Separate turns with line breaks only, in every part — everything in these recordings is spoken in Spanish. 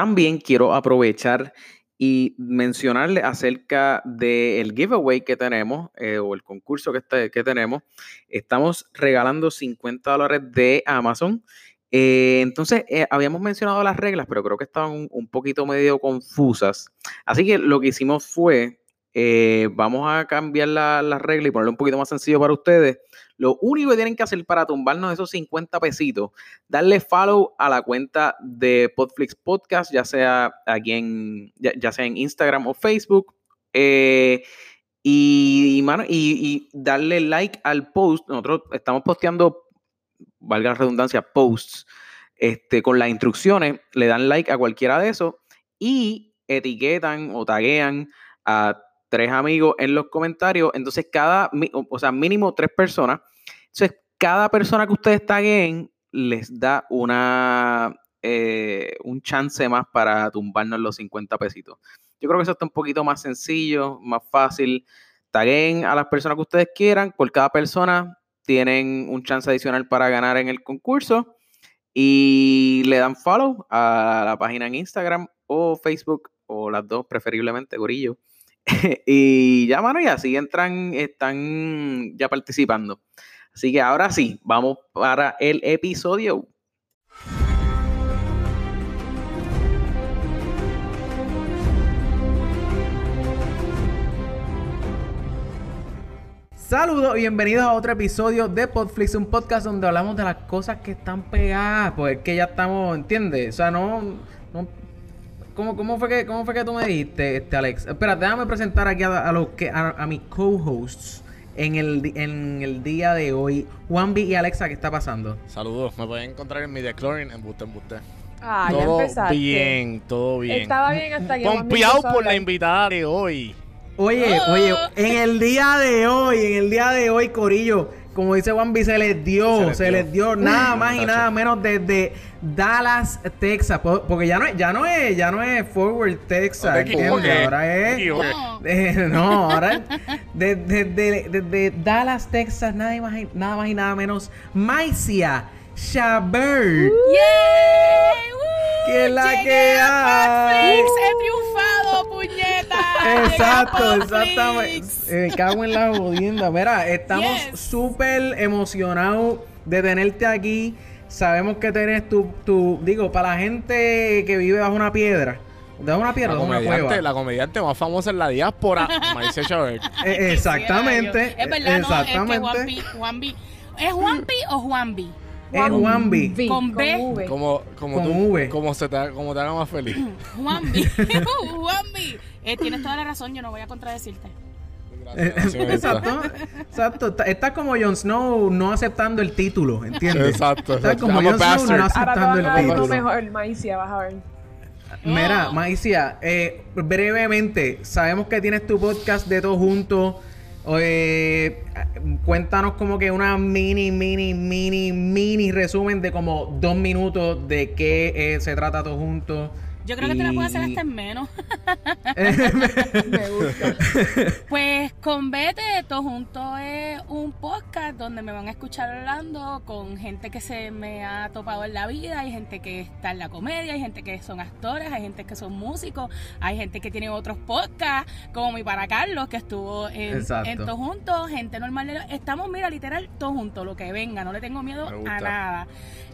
también quiero aprovechar y mencionarle acerca del giveaway que tenemos eh, o el concurso que, que tenemos. Estamos regalando 50 dólares de Amazon. Eh, entonces, eh, habíamos mencionado las reglas, pero creo que estaban un, poquito medio confusas. Así que lo que hicimos fue, vamos a cambiar las reglas y ponerlo un poquito más sencillo para ustedes. Lo único que tienen que hacer para tumbarnos esos 50 pesitos, darle follow a la cuenta de Podflix Podcast, ya sea aquí en, ya, sea en Instagram o Facebook. Eh, y, y, darle like al post. Nosotros estamos posteando, valga la redundancia, posts este, con las instrucciones. Le dan like a cualquiera de esos y etiquetan o taguean a tres amigos en los comentarios. Entonces, cada, o sea, mínimo tres personas. Entonces, cada persona que ustedes taguen les da una, eh, un chance más para tumbarnos los 50 pesitos. Yo creo que eso está un poquito más sencillo, más fácil. Taguen a las personas que ustedes quieran. Por cada persona tienen un chance adicional para ganar en el concurso. Y le dan follow a la página en Instagram o Facebook o las dos, preferiblemente, Gorillo. y ya, mano, y así entran, están ya participando. Así que ahora sí, vamos para el episodio. Saludos y bienvenidos a otro episodio de Podflix, un podcast donde hablamos de las cosas que están pegadas, pues es que ya estamos, ¿entiendes? O sea, no, no ¿Cómo, cómo, fue que, ¿Cómo fue que tú me dijiste, este, Alex? Espera, déjame presentar aquí a, los que, a, mis co-hosts en el, en el día de hoy. Juanvi y Alexa, ¿qué está pasando?
Saludos, me pueden encontrar en mi Clorin en Buste en Buste.
Ah,
todo
ya empezaste.
bien, todo bien.
Estaba bien hasta que...
Confiado por la invitada de hoy.
Oye, oye, en el día de hoy, en el día de hoy, Corillo, como dice Juan B, se les dio, se les, dio. nada más y nada menos desde Dallas, Texas, porque ya no es, ya no es, ya no es Forward, Texas, ahora es, no, ahora desde, desde, Dallas, Texas, nada más, nada más y nada menos, Maicia Chabert.
Que
la que hay. Exacto, exactamente. Me eh, cago en la jodienda. Mira, estamos súper emocionados de tenerte aquí. Sabemos que tenés tu, tu, digo, para la gente que vive bajo una piedra. Debajo una piedra,
la
una cueva.
La comediante más famosa en la diáspora, Maricel Chabert.
Eh, exactamente.
Es verdad, exactamente. No, es que Juanpi, ¿Es Juanpi o Juanbi?
Es Juanbi.
Con B.
Como, como
Con
tú,
V.
Como, se te, como te haga más feliz.
Juanbi. Juanbi. Eh, tienes toda la razón, yo no voy a contradecirte.
exacto, exacto. Está como Jon Snow no aceptando el título, ¿entiendes?
Exacto.
Está como Jon Snow no aceptando el título.
mejor, Maicia, vas a ver.
Mira, Maicia, eh, brevemente, sabemos que tienes tu podcast de todos juntos. Eh, cuéntanos como que una mini, mini, mini, mini resumen de como dos minutos de qué eh, se trata todo juntos.
Yo creo que te la puedo hacer hasta en menos. Me gusta. Pues con Vete, todo junto es un podcast donde me van a escuchar hablando con gente que se me ha topado en la vida, hay gente que está en la comedia, hay gente que son actores, hay gente que son músicos, hay gente que tiene otros podcasts, como mi para Carlos, que estuvo en, en Todo Juntos, gente normal. Estamos, mira, literal, todos juntos, lo que venga, no le tengo miedo a nada.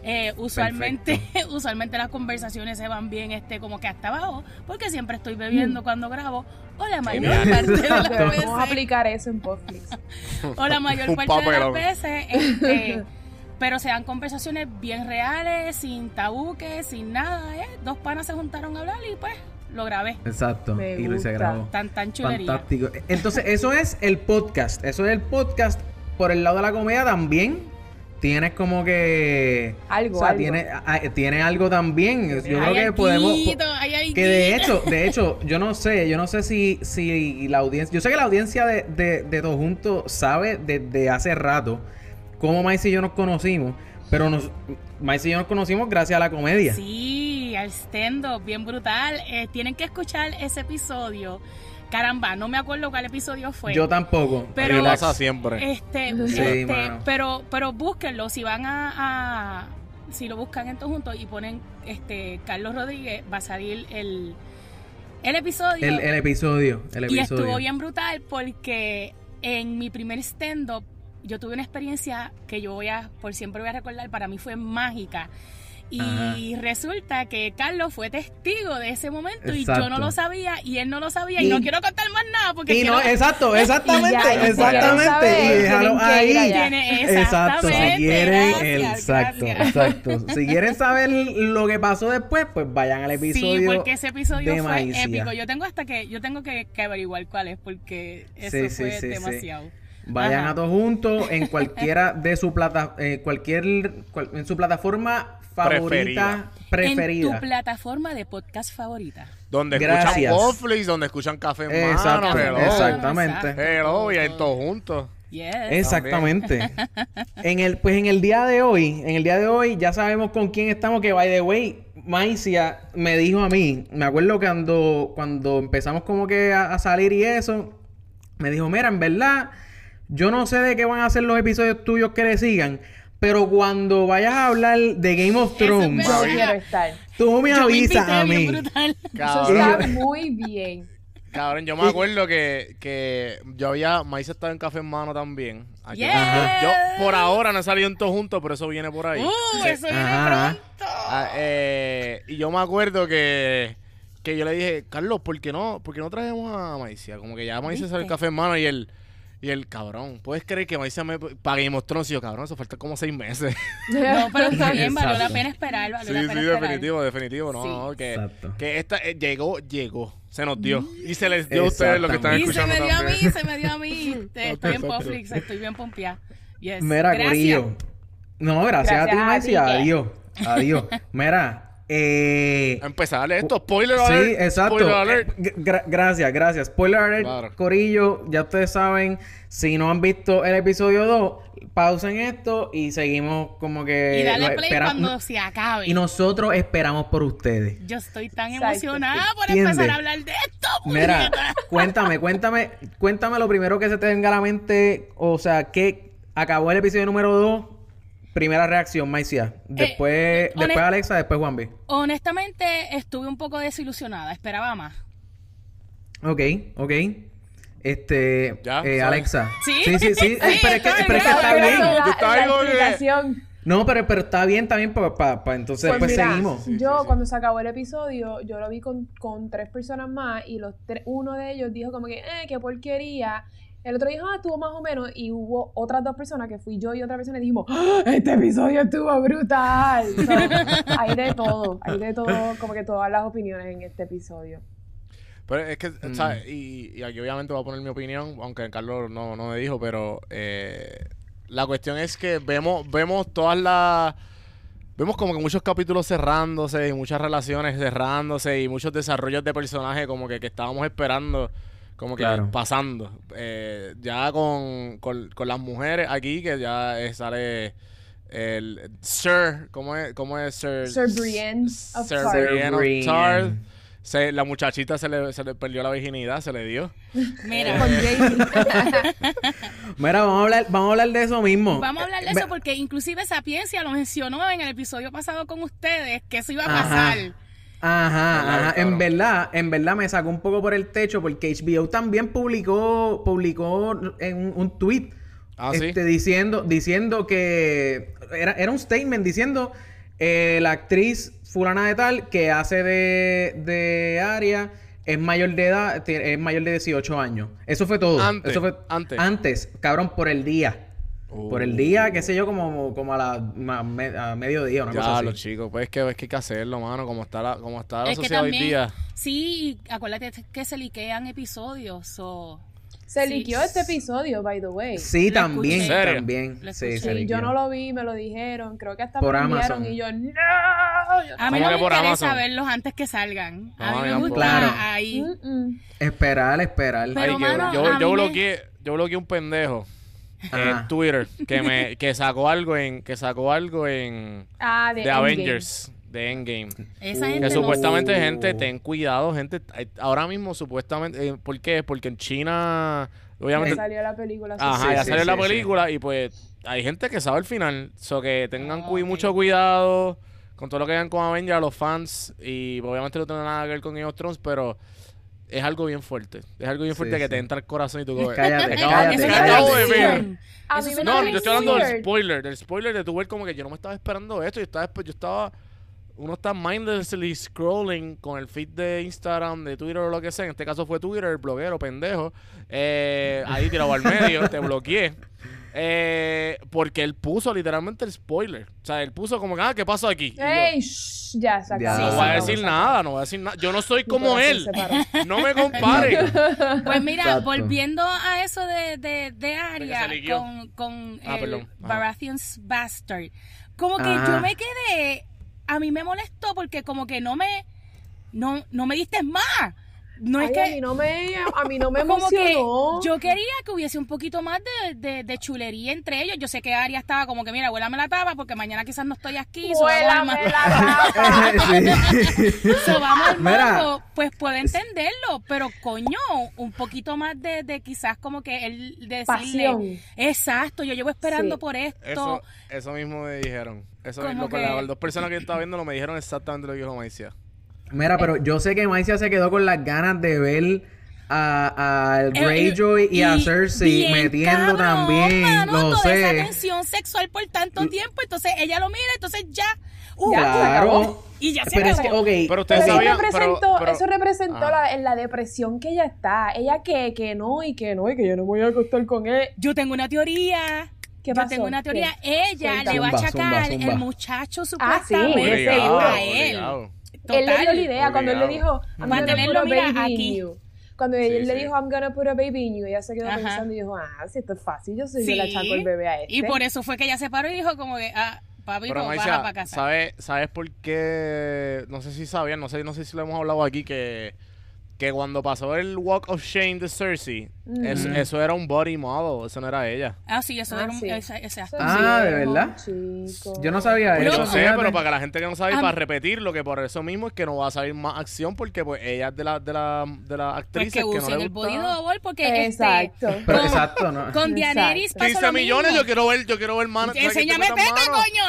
Eh, usualmente, usualmente las conversaciones se van bien este como que hasta abajo, porque siempre estoy bebiendo mm. cuando grabo, o la mayor parte de las veces.
Vamos a aplicar eso en Netflix.
o la mayor parte de las veces, este, pero sean conversaciones bien reales, sin tabuques, sin nada, ¿eh? Dos panas se juntaron a hablar y pues lo grabé.
Exacto. y lo hice grabó.
Tan, tan chulería.
Fantástico. Entonces, eso es el podcast. Eso es el podcast. Por el lado de la comedia también tienes como que
algo,
o sea, Tiene, ah, tiene algo también. Yo creo que podemos que de hecho de hecho yo no sé yo no sé si si la audiencia yo sé que la audiencia de de, de todos juntos sabe desde hace rato cómo Maíz y yo nos conocimos pero nos Maíz y yo nos conocimos gracias a la comedia.
Sí al stand up bien brutal. Eh, tienen que escuchar ese episodio Caramba, no me acuerdo cuál episodio fue.
Yo tampoco.
Pero pasa siempre.
Este, este pero, pero búsquenlo si van a, si lo buscan en todo junto y ponen este Carlos Rodríguez, va a salir el, el episodio.
El, el episodio, el
y
episodio.
estuvo bien brutal porque en mi primer stand-up yo tuve una experiencia que yo voy a, por siempre voy a recordar, para mí fue mágica. Y
Ajá.
resulta que Carlos fue testigo de ese momento y yo
Exacto.
no lo sabía y él no lo sabía y,
Y-
no quiero contar más nada porque
Y no,
quiero-
exacto, exactamente,
ya,
exactamente. y déjalo ahí. Exacto, si quieren,
gracias,
exacto,
gracias.
exacto. Si quieren saber lo que pasó después, pues vayan al episodio.
Sí, porque ese episodio
de
fue épico. Yo tengo hasta que yo tengo que, que averiguar cuál es porque eso
Sí,
fue
sí.
demasiado.
Vayan
Ajá.
a todos juntos en cualquiera de su plata, eh, cualquier, cual- en su plataforma favorita, preferida.
En tu plataforma de podcast favorita.
Donde
Gracias.
escuchan Netflix, donde escuchan Café en Mano, hello.
exactamente.
Hello, y ahí todos juntos.
Yes.
Exactamente. en el, pues en el día de hoy, en el día de hoy ya sabemos con quién estamos, que by the way, Maicia me dijo a mí, me acuerdo cuando, cuando empezamos como que a, a salir y eso, me dijo, mira, en verdad, yo no sé de qué van a ser los episodios tuyos que le sigan, pero cuando vayas a hablar de Game of Thrones,
quiero estar.
tú me
Yo
avisas a mí.
brutal.
Eso
Cabrón,
está muy bien.
cabrón, yo me acuerdo que, que yo había, Maíz estaba en Café en Mano también. Aquí. Yo, yo por ahora no he salido en todos juntos, pero eso viene por ahí.
Uh, eso viene
Ajá.
pronto.
Ah, eh, y yo me acuerdo que, que yo le dije, Carlos, ¿por qué no, por qué no traemos a Maicia? Como que ya Maicia sale el café en mano y el, y el cabrón, ¿puedes creer que Maicia me pague Game of Thrones? Y yo, cabrón, eso falta como seis meses.
No, pero está bien, valió la pena esperar, valió
sí,
la
sí,
esperar.
definitivo, definitivo. No,
Sí.
no, que,
Exacto.
que esta eh, llegó, llegó, se nos dio. Y se les dio a ustedes lo que están
Y se
escuchando
me dio a mí, se me dio a mí. Estoy en Popflix, estoy bien pompeada. Yes.
Mira,
Gracias.
Corillo. No, gracias, a ti,
Gracias a ti, ¿qué?
Adiós. Adiós. Mira, eh...
A empezar, dale esto, spoiler
Sí,
alert.
exacto.
Spoiler alert.
Eh, gra- gracias, gracias. Spoiler alert,
Claro.
Corillo, ya ustedes saben, si no han visto el episodio 2, pausen esto y seguimos como que
Y dale
lo
play
espera-
cuando se acabe.
y nosotros esperamos por ustedes.
Yo estoy tan
Exacto.
emocionada por
¿Entiendes?
empezar a hablar de esto.
Mira,
puñeta.
cuéntame, cuéntame, cuéntame lo primero que se te venga a la mente, o sea, que acabó el episodio número 2, primera reacción, Maicia. Después,
Eh,
después
honest-
Alexa, después Juanvi.
Honestamente, estuve un poco desilusionada. Esperaba más.
Ok, ok. Este,
Ya,
eh. Alexa.
¿Sí?
sí, sí. sí.
Sí,
Eh, pero es que,
está
pero es que
bien.
está bien.
La,
Yo
la.
No, pero, pero está bien también para pa, pa- entonces
Pues
después
mira,
seguimos.
yo cuando se acabó el episodio, yo lo vi con, con tres personas más y los tres, uno de ellos dijo como que, eh, qué porquería. El otro dijo, ah, estuvo más o menos. Y hubo otras dos personas, que fui yo y otra persona, y dijimos, "Ah, este episodio estuvo brutal. So, hay de todo, hay de todo, como que todas las opiniones en este episodio.
Pero es que,
Mm.
¿sabes? Y, y aquí obviamente voy a poner mi opinión, aunque Carlos no, no me dijo, pero eh, la cuestión es que vemos, vemos todas las... Vemos como que muchos capítulos cerrándose y muchas relaciones cerrándose y muchos desarrollos de personajes como que, que estábamos esperando, como que
Claro.
pasando. Eh, ya con, con, con las mujeres aquí, que ya eh, sale el Sir, ¿cómo es? ¿Cómo es Sir?
Sir Brienne of
Sir. Brienne of
Brienne.
Tart. Se- la muchachita se le, se le perdió la virginidad, se le dio.
Mira,
Con Jamie.
Mira, vamos a hablar, vamos a hablar de eso mismo.
vamos a hablar de eso porque inclusive Sapiencia lo mencionó en el episodio pasado con ustedes, que eso iba a
Ajá.
pasar.
Ajá, ajá. En verdad, en verdad me sacó un poco por el techo porque HBO también publicó, publicó en un, un tweet
Ah, sí.
este, diciendo, diciendo que era, era un statement diciendo eh, la actriz fulana de tal que hace de, de Aria es mayor de edad, es mayor de 18 años. Eso fue todo.
Antes,
Eso fue
antes.
Antes, cabrón, por el día. Por el día, qué sé yo, como, como a la ma- me- a mediodía, una cosa
Ya,
así.
los chicos, pues es que, es que hay que hacerlo, mano, como está la, como está la
Es que
sociedad hoy día.
sí, acuérdate que se liquean episodios. So,
Se
Sí.
liqueó este episodio, by the way.
Sí,
Lo
también, también. Sí,
Sí, yo no lo vi, me lo dijeron. Creo que hasta
Por
me lo
Amazon.
y yo, no.
a mí
¿Cómo
no
que
me interesa verlos antes que salgan.
No,
A mí
a
me gusta
Claro.
ahí.
Mm, mm.
Esperar, esperar.
Pero,
Ay,
mano,
yo,
a
yo bloqueé, yo bloqueé un pendejo
Ajá.
en Twitter que me, que sacó algo en, que sacó algo en
Ah, de.
Avengers, de Endgame.
Esa
Uh,
gente
Que
no-
supuestamente, gente, ten cuidado, gente. eh, Ahora mismo, supuestamente, eh, ¿por qué? Porque en China Obviamente.
Ya salió la película.
Ajá,
Sí,
ya
sí,
salió
sí,
la
sí.
película y pues hay gente que sabe el final. So que tengan
ok.
mucho cuidado con todo lo que hagan con Avengers, los fans. Y obviamente no tiene nada que ver con Game of Thrones, pero es algo bien fuerte. Es algo bien
Sí,
fuerte que
sí.
te entra al corazón y tú como...
Cállate,
Acabo-
cállate,
acabo de ver. No, yo estoy hablando del spoiler, del spoiler de tu ver como que yo no me estaba esperando esto, yo estaba, yo estaba, uno está mindlessly scrolling con el feed de Instagram, de Twitter o lo que sea, en este caso fue Twitter, el bloguero, pendejo, eh, ahí tirado al medio, te bloqueé, eh, porque él puso literalmente el spoiler, o sea, él puso como que, ah, ¿qué pasó aquí? Y yo,
¡Ey! shh, ya, acabó.
no
Sí,
voy a decir nada, no voy a decir nada, yo no soy como él, no me comparen.
Pues mira,
Exacto.
volviendo a eso de, de, de
liqueó.
con, con
Ah,
el. Baratheon's Bastard, como que
Ajá.
yo me quedé, a mí me molestó porque como que no me, no, no me diste más. No es que...
a mí no me, a mí no me
que
emocionó.
yo quería que hubiese un poquito más de, de, de chulería entre ellos. Yo sé que Aria estaba como que, mira, huélame la tapa porque mañana quizás no estoy aquí.
Vuélame la tapa.
So vamos al pues puedo entenderlo, pero coño, un poquito más de, de quizás como que él decirle,
Pasión.
exacto, yo llevo esperando
Sí.
por esto.
Eso, eso mismo me dijeron, eso
Como
mismo,
que-
las dos personas que yo estaba viendo lo me dijeron exactamente lo que dijo Maicia.
Mira, pero yo sé que Maicia se quedó con las ganas de ver a, a
Eh,
Greyjoy y, a Cersei
bien
metiendo
cabrón,
también.
mano,
lo
toda esa
sé.
tensión sexual por tanto tiempo, entonces ella lo mira, entonces ya, uh,
Ya,
Claro.
y ya se
Pero es
acabó.
que, ok.
Pero ustedes
Pero eso
sabían,
representó,
pero- pero-
eso representó
Ajá.
la, en la depresión que ella está. Ella que, que no, y que no, y que yo no voy a acostar con él.
Yo tengo una teoría.
¿Qué
Yo tengo una teoría.
¿Qué?
Ella
Cuéntame.
le va a achacar
zumba, zumba.
el muchacho
Ah, sí,
supuestamente
seguro.
a él.
obligado.
Él le dio la
Total.
idea cuando él le dijo,
Obligado.
I'm gonna
Mantenerlo,
put a
mira,
baby
aquí.
you. Cuando
Sí,
él le
sí.
dijo, I'm gonna put a baby in you, ella se quedó
Ajá.
pensando y dijo, ah, si esto es fácil, yo soy yo
Sí.
le achaco el bebé a este.
Y por eso fue que ella se paró y dijo como que, ah, papi,
Pero
no baja
Maicia,
para casa.
¿sabes, ¿sabes por qué? No sé si sabían, no sé, no sé si lo hemos hablado aquí, que, que cuando pasó el Walk of Shame de Cersei,
Mm.
eso, eso era un body model, eso no era ella.
Ah, sí, eso
Ah,
era un... Ese, ese
Ah, ¿de verdad?
chico.
Yo no sabía
Yo
eso.
lo sé,
fíjate.
pero para que la gente que no sabe, y
Ah.
para repetir, lo que por eso mismo es que no va a salir más acción, porque pues ella es de las de la, de las
Pues
actrices
que
que, no le
el body double porque
Exacto.
este...
Pero
con-
exacto, ¿no?
Con Daenerys pasó
15
lo
millones, yo quiero ver, yo quiero ver manos.
Enséñame teta, coño.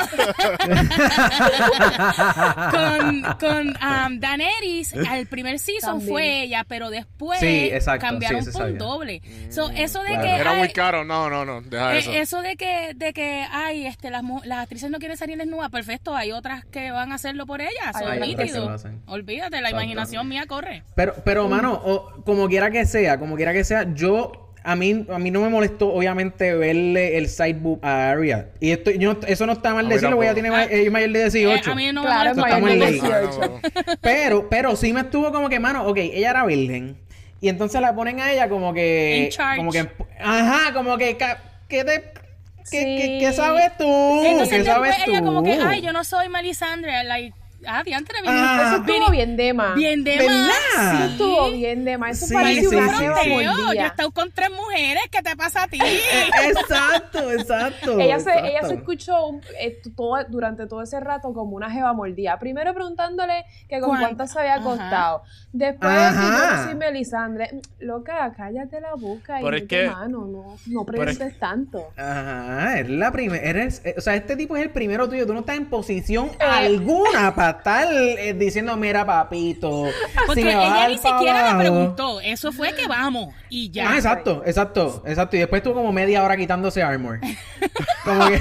con con um, Daenerys, al primer season
También.
fue ella, pero después
Sí, exacto,
cambiaron
sí,
por un doble. So, eso de
Claro.
que
Era muy
ay,
caro, no, no, no, deja
eh,
eso.
eso de que de que ay, este las, las actrices no quieren salir desnudas, perfecto, hay otras que van a hacerlo por ellas, son nítidos. Olvídate, la
Exacto.
imaginación mía corre.
Pero, pero mano, o- como quiera que sea, como quiera que sea, yo a mí, a mí no me molestó, obviamente, verle el side boob a Arya. Y esto, yo, no- eso no está mal decirlo, porque ella tiene
tampoco.
ma- ella es mayor de 18.
Eh, a mí no me
Claro, es
molesta.
mayor de
porque-
18.
No, no.
Pero, pero sí me estuvo como que, mano, ok, ella era virgen. Y entonces la ponen a ella como que.
In charge.
Como que. Ajá, como que. ¿Qué te. ¿Qué,
Sí.
qué- qué sabes tú?
Entonces
¿Qué sabes tú?
ella como que, ay, yo no soy Melisandre, like, ah, diantre, bien,
Ah.
Eso estuvo bien de más.
bien de
¿Verdad?
sí.
estuvo bien de más. Eso
Sí,
parece
sí, sí.
Fronteo, Yo he estado con tres mujeres, ¿qué te pasa a ti?
Exacto, exacto.
Ella se, ella se escuchó un- eh, todo- durante todo ese rato como una jeva mordida. Primero preguntándole que con
¿Cuánto?
cuánto se había
Ajá.
costado. Después, soy Melisandre. Loca, cállate la boca y
Pero es que-
mano. No, no
es-
preguntes tanto.
Ajá, eres la primera. Eres, eh, o sea, este tipo es el primero tuyo. Tú no estás en posición
Eh.
alguna para estar eh, diciendo, mira, papito.
Porque
si
ella ni siquiera me
abajo".
preguntó. Eso fue que vamos y ya.
Ah, exacto, exacto, exacto. Y después estuvo como media hora quitándose armor. Como que...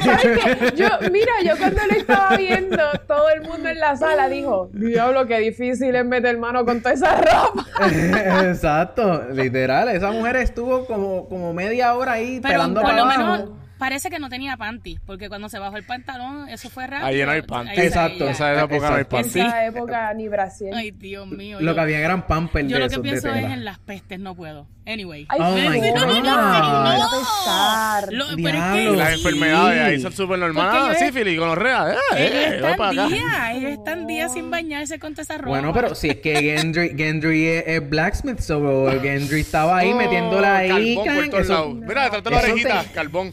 Yo, mira, yo cuando lo estaba viendo, todo el mundo en la sala dijo, diablo, qué difícil es meter mano con toda esa ropa.
Exacto, literal. Esa mujer estuvo como, como media hora ahí
Pero
pelando
por
para
lo
abajo.
menos parece que no tenía panty, porque cuando se bajó el pantalón, eso fue rápido.
Ahí no hay panty.
Exacto.
Esa época no hay
Exacto.
En
panty.
esa época ni Brasil.
Ay, Dios mío.
Lo
yo-
que había eran pampers
Yo
de
lo que pienso es en las pestes, no puedo. Anyway.
Ay,
Oh my God.
no,
No.
no.
Lo- pero es
Diablo.
que
Las
Sí.
enfermedades ahí son súper normales. Ah, sífilis, gonorrea. Eh,
ellos
eh, para
están días, ellos están días sin bañarse con toda esa ropa.
Bueno, pero si es que Gendry, Gendry es, es blacksmith, so Gendry estaba ahí
Oh,
metiéndola ahí.
Carbón por
can,
todos
eso,
lados. Mira, detrás de la orejita, carbón.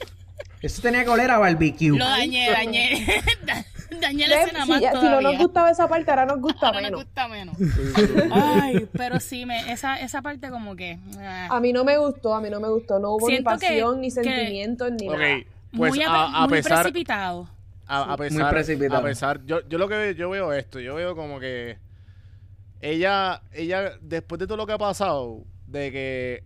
Eso tenía que oler a barbecue.
Lo dañé, dañé. Dañé la escena más
si, si no nos gustaba esa parte, ahora nos gusta
Ahora
menos.
nos gusta menos. Ay, pero sí, me, esa, esa parte como que... ah,
A mí no me gustó, a mí no me gustó. No hubo
Siento
ni
que-
pasión, ni
que-
sentimientos, ni
Ok,
nada.
pues
muy,
a, a
muy
pesar,
precipitado.
a, a
Muy
pesar,
precipitado.
a pesar, yo, yo lo que veo, yo veo esto, yo veo como que ella, ella, después de todo lo que ha pasado, de que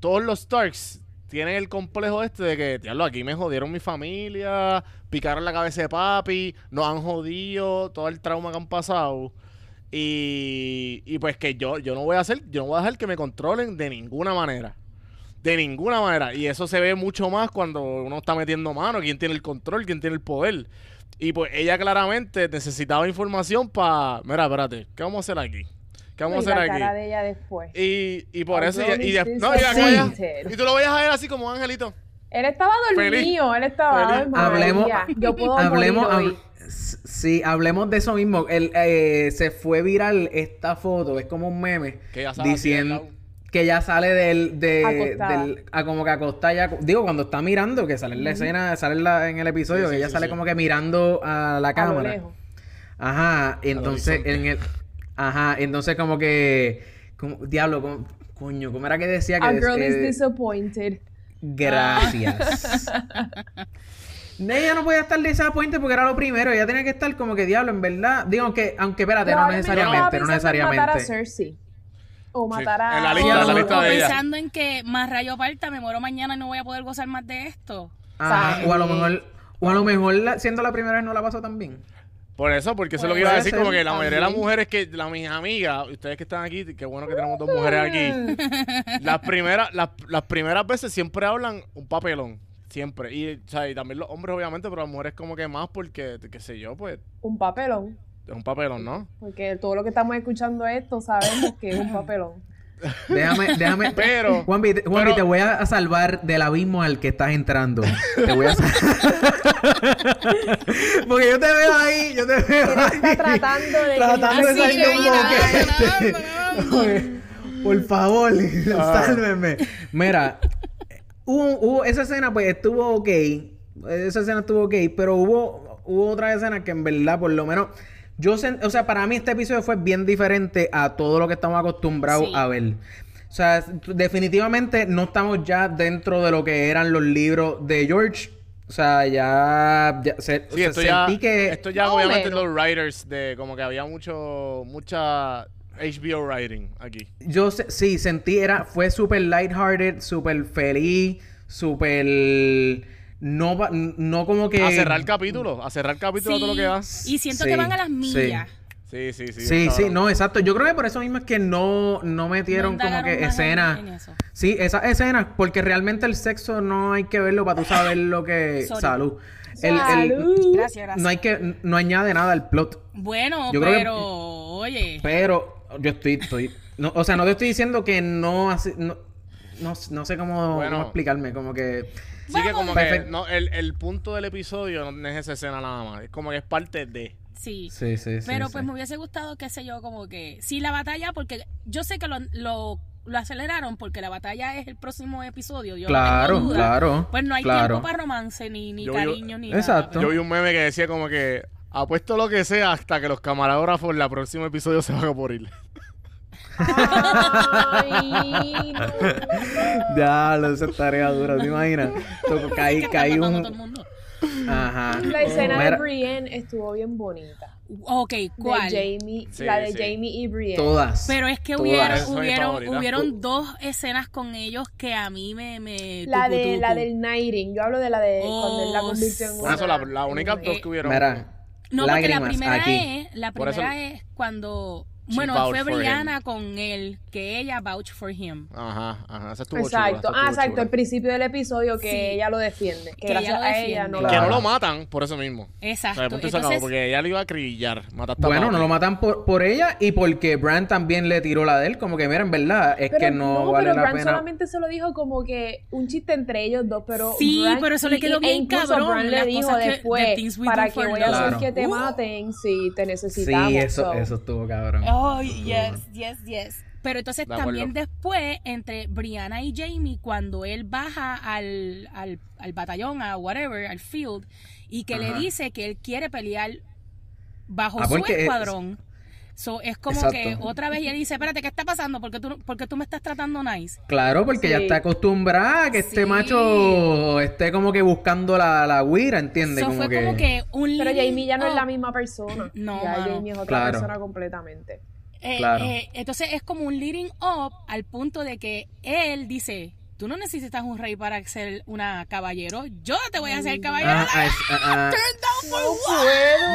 todos los Starks tienen el complejo este de que, diablo, aquí me jodieron mi familia, picaron la cabeza de papi, nos han jodido, todo el trauma que han pasado. Y, y pues que yo, yo no voy a hacer, yo no voy a dejar que me controlen de ninguna manera. De ninguna manera. Y eso se ve mucho más cuando uno está metiendo mano, quién tiene el control, quién tiene el poder. Y pues ella claramente necesitaba información para... Mira, espérate, ¿qué vamos a hacer aquí? ¿Qué vamos
Y
a
la
hacer
cara
aquí?
de ella después.
Y, y por
Oh,
eso... Y, y de- no, y, acá y tú lo veías a él así como un angelito.
Él estaba dormido, él estaba María,
Hablemos,
Yo puedo
hablemos,
morir hoy.
habl- sí, hablemos de eso mismo. El, eh, se fue viral esta foto, es como un meme
Que
diciendo que ya sale del, de,
Acostada.
del a como que acostada ya, digo cuando está mirando, que sale en la escena, sale en, la- en el episodio,
Sí,
que
sí,
ella
sí,
sale
sí.
como que mirando a la
a lo
cámara.
lejos.
Ajá, entonces en el ajá, entonces como que como, diablo, como- coño, ¿cómo era que decía que
A girl is
eh,
disappointed.
Gracias. No, Ella no podía estar disappointed porque era lo primero. Ella tenía que estar como que diablo, en verdad. Digo, aunque, aunque espérate, no necesariamente, no
en Matar a
necesariamente.
Cersei. O matar a...
en la lista,
a
en la
lo
lista
O
de ella.
pensando en que más rayo parta, me muero mañana y no voy a poder gozar más de esto.
Ajá,
¿sabes?
o a lo mejor, o a lo mejor la- siendo la primera vez no la pasó tan bien.
Por eso, porque eso es lo que iba a decir, como que la mayoría de las mujeres que, la, mis amigas, ustedes que están aquí, qué bueno que tenemos dos mujeres aquí. las primeras, las, las primeras veces siempre hablan un papelón. Siempre. Y, o sea, y también los hombres, obviamente, pero las mujeres como que más porque, qué sé yo, pues,
Un papelón.
es un papelón, ¿no?
Porque todo lo que estamos escuchando esto sabemos que es un papelón.
Déjame, déjame.
Pero-
Juanvi, te- Juanvi,
pero-
te voy a salvar del abismo al que estás entrando. Te voy a salvar. Porque yo te veo ahí, yo te veo ahí.
está tratando de...
Tratando de salir un boquete. Por favor,
Ah.
sálveme. Mira, hubo, hubo- esa escena pues estuvo ok. Esa escena estuvo ok, pero hubo, hubo otra escena que en verdad, por lo menos, yo o sea, para mí este episodio fue bien diferente a todo lo que estamos acostumbrados
Sí.
a ver. O sea, definitivamente no estamos ya dentro de lo que eran los libros de George. O sea, ya, ya se-
Sí,
se-
esto ya,
sentí que
esto ya obviamente los writers de como que había mucho, mucha HBO writing aquí.
Yo se- sí, sentí, era, fue súper lighthearted, súper feliz, súper... No, va- no como que...
A cerrar el capítulo, a cerrar el capítulo todo lo que da.
Y siento
Sí,
que van a las
sí.
millas.
Sí, sí, sí.
Sí, sí, no, exacto. Yo creo que por eso mismo es que no, no metieron
No
como que escenas. Sí, esas escenas, porque realmente el sexo no hay que verlo para tú saber lo que...
Sorry.
Salud. El- el-
Salud.
Gracias, gracias.
no hay que... No añade nada al plot.
Bueno,
Yo creo que-
pero, oye.
Pero yo estoy... estoy no, o sea, no te estoy diciendo que no... hace- no, no, no sé cómo,
Bueno.
cómo explicarme, como que...
Sí que como que
Perfecto.
no, el, el punto del episodio no es esa escena nada más. Es como que es parte de.
Sí.
Sí, sí, sí.
Pero
sí.
pues me hubiese gustado, qué sé yo, como que. Sí, la batalla, porque yo sé que lo, lo, lo aceleraron porque la batalla es el próximo episodio. Yo no
Claro,
tengo duda.
claro.
Pues no hay
claro.
tiempo para romance, ni, ni
Yo vi-
cariño, ni
Exacto.
Yo vi un meme que decía como que apuesto lo que sea hasta que los camarógrafos en el próximo episodio se van a morir.
Ay, no.
Ya, lo esa tarea dura, ¿te imaginas? Toco-. Caí,
Que
caí un...
todo el mundo.
Ajá.
La escena
Mira,
de Brienne estuvo bien bonita.
Ok, ¿cuál?
De Jamie,
Sí,
la de
sí.
Jamie y Brienne.
Todas.
Pero es que
Todas.
hubieron, hubieron, hubieron dos escenas con ellos que a mí me... me
La
tucu,
de
tucu.
la del Knighting. Yo hablo de la de cuando él la
Oh,
convirtió en una.
Eso la, la única
en-
dos que hubieron.
Mira,
No, porque la primera
aquí.
es, la
eso-
primera es cuando, bueno, fue
him.
Brianna con él, que ella vouch for him.
Ajá, ajá. Esa estuvo chula,
Exacto. Ah, exacto.
chula.
El principio del episodio que
Sí.
ella lo defiende. Que,
Que ella
gracias
lo
a ella
defiende.
no
Que
lo
Claro.
no lo matan por eso mismo. O
Exacto.
sea, punto y sacado,
Entonces,
porque ella le iba a acribillar. Mataste a
Bueno, no lo matan por, por ella y porque Bran también le tiró la de él. Como que, mira, en verdad, es
Pero
que no, vale
pero
la
Bran
pena.
solamente se lo dijo como que un chiste entre ellos dos, pero
Sí,
Bran-
pero eso le quedó
e
bien cabrón,
Bran le dijo
que-
después, para que voy a hacer que te maten si te necesitamos.
Sí, eso,
so.
eso estuvo cabrón.
Oh, yes, yes, yes. Pero entonces
De
también después, entre Brianna y Jamie, cuando él baja al, al, al batallón, a whatever, al field, y que le dice que él quiere pelear bajo
Ah,
su
es-
escuadrón. So, es como
Exacto.
que otra vez ella dice, espérate, ¿qué está pasando? ¿Por qué tú, por qué tú me estás tratando nice?
Claro, porque ya
Sí.
está acostumbrada a que este macho esté como que buscando la, la guira, ¿entiendes?
So,
como
fue
que...
como que un
Pero Jamie ya no es la misma persona.
No,
ya
mano.
Jamie es otra
Claro.
persona completamente.
Eh,
Claro.
eh, entonces es como un leading up al punto de que él dice, tú no necesitas un rey para ser una caballero, yo te voy a hacer caballero.
Ah, ah, ah.
Turn down for
No
what?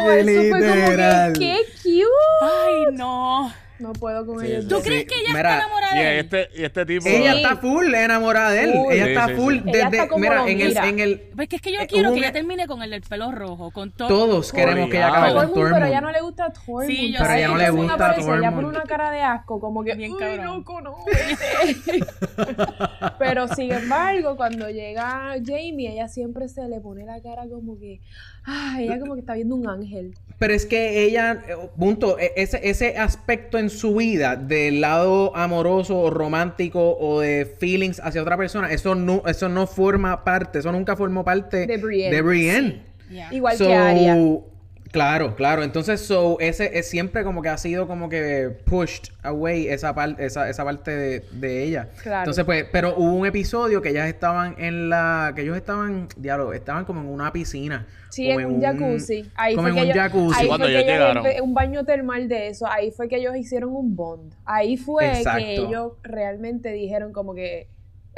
puedo, eso fue como que, qué cute.
Ay, no.
No puedo con
Sí,
ellos.
¿Tú crees
Sí,
que ella
mira,
está enamorada
Y
de él?
este, y este tipo.
Ella está full enamorada de él.
Full.
Ella
Sí,
está
sí,
full
sí.
Ella
desde,
está
mira,
lo
en el, en el
Pues que es que yo
Eh,
quiero que
un-
ella termine con el del pelo rojo, con todo.
todos queremos que ella acabe
Obligado.
con
Tormund, pero ella
Tormund.
no le gusta Tormund.
Sí, yo
Pero ella no le gusta
aparece, Ella
Tormund.
pone una cara de asco, como que,
Bien cabrón.
loco, no, vete". Pero sin embargo, cuando llega Jamie, ella siempre se le pone la cara como que, ah, ella como que está viendo un ángel.
Pero es que ella, eh, punto, e- ese, ese aspecto en su vida del lado amoroso o romántico o de feelings hacia otra persona, eso no, eso no forma parte, eso nunca formó parte
De Brienne.
de Brienne.
Yeah.
Igual
So,
que Arya.
Claro, claro. Entonces, so, ese es siempre como que ha sido como que pushed away esa parte, esa, esa parte de, de ella.
Claro.
Entonces, pues, pero hubo un episodio que ellas estaban en la, que ellos estaban, diablo, estaban como en una piscina.
Sí, en un jacuzzi. Ahí
como
fue
en
que
un
ellos-
jacuzzi.
Ahí
Cuando
fue que
ellos llegaron.
un baño termal de eso. Ahí fue que ellos hicieron un bond. Ahí fue
Exacto.
que ellos realmente dijeron como que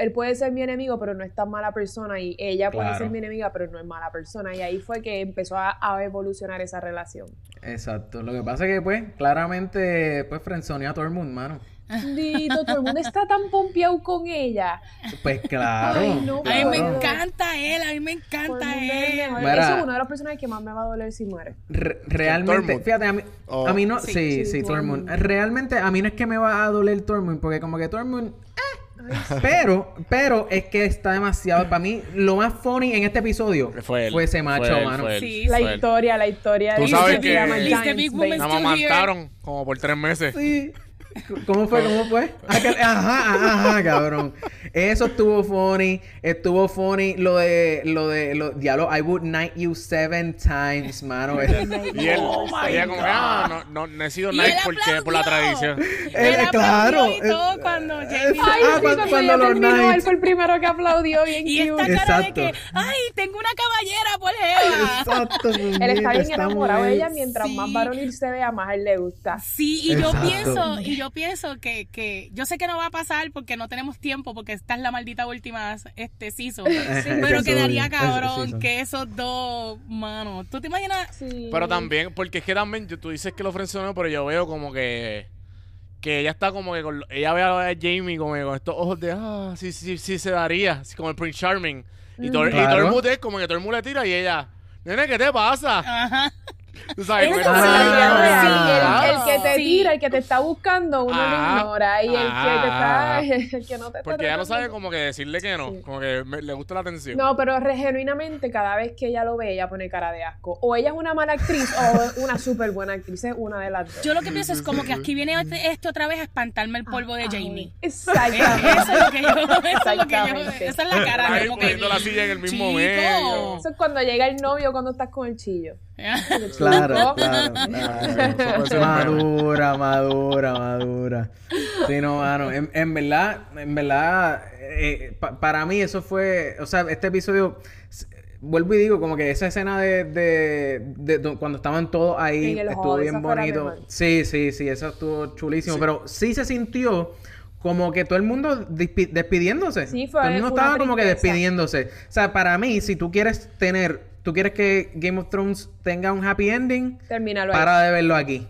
él puede ser mi enemigo, pero no es tan mala persona. Y ella puede
Claro.
ser mi enemiga, pero no es mala persona. Y ahí fue que empezó a, a evolucionar esa relación.
Exacto. Lo que pasa es que, pues, claramente, pues, frenzoneó a todo el mundo, mano.
Dito, todo el mundo está tan pompeado con ella.
Pues claro.
Ay, no,
A mí me
Claro.
encanta él, a mí me encanta él.
Mira.
Eso es uno de los personajes que más me va a doler si muere.
Re- realmente, fíjate, a mí,
Oh.
a mí no,
Sí,
sí, sí,
sí.
Tormund. Realmente a mí no es que me va a doler Tormund, porque como que Tormund, eh, pero, pero es que está demasiado, para mí, lo más funny en este episodio
Fue él.
ese macho,
Fue él,
mano.
fue él,
Sí,
La
fue él.
historia, la historia
Tú
de
sabes que-
woman
La
still here?
amamantaron como por tres meses.
Sí. ¿Cómo fue? ¿Cómo fue? Ah, Ajá, ajá, ajá, cabrón. Eso estuvo funny. Estuvo funny lo de, lo de, lo, diablo, I would knight you seven times, mano.
Y él,
Oh my
ella como, ah, no, no, no he sido
él
porque por la tradición.
Eh,
Él
claro,
y todo
eh,
cuando Jamie
Ay,
Ah,
sí,
cuando-
cuando,
los Knights.
él fue el primero que aplaudió, bien
Y esta cara de
Exacto.
que, ay, tengo una caballera por Jeva.
Exacto.
Él está bien enamorado de ella, mientras
Sí.
más varonil se vea, más él le gusta.
Sí, y yo pienso, y yo pienso que, que, yo sé que no va a pasar porque no tenemos tiempo, porque esta es la maldita última este season. pero quedaría cabrón que esos dos, mano. ¿Tú te imaginas?
Sí.
Pero también, porque es que también tú dices que lo frencionó, pero yo veo como que que ella está como que con, ella ve a Jamie como que con estos ojos de ah, sí, sí, sí se daría, así como el Prince Charming. Y, todo, y todo el mundo es como que todo el mundo le tira y ella, nene, ¿qué te pasa?
Ajá.
Tú sabes. Ah.
el, el que te tira, el que te está buscando, uno
Ah.
lo ignora. Y el que te está,
Ah.
el que no te está
Porque ella no sabe como que decirle que no,
Sí.
como que me- le gusta la atención.
No, pero re- genuinamente cada vez que ella lo ve, ella pone cara de asco. O ella es una mala actriz o una súper buena actriz, es una de las dos.
Yo lo que pienso es como que aquí viene este, este otra vez a espantarme el polvo de Jamie. Eh,
Exactamente.
Eso es lo que yo, eso es lo que yo,
Exactamente.
esa es la cara.
Ahí
como que,
poniendo la silla en el mismo
Chico.
medio.
Eso es cuando llega el novio cuando estás con el chillo.
Claro, Claro, claro. Madura, madura, madura. Sí, no, mano. En, en verdad, en verdad, eh, pa- para mí eso fue, o sea, este episodio, vuelvo y digo, como que esa escena de, de, de do- cuando estaban todos ahí, estuvo
hall,
bien bonito. Sí, sí, sí, eso estuvo chulísimo, pero sí se sintió como que todo el mundo despidiéndose.
Sí, fue
todo el mundo estaba como que despidiéndose. O sea, para mí, si tú quieres tener, tú quieres que Game of Thrones tenga un happy ending,
Termínalo ahí.
para de verlo aquí.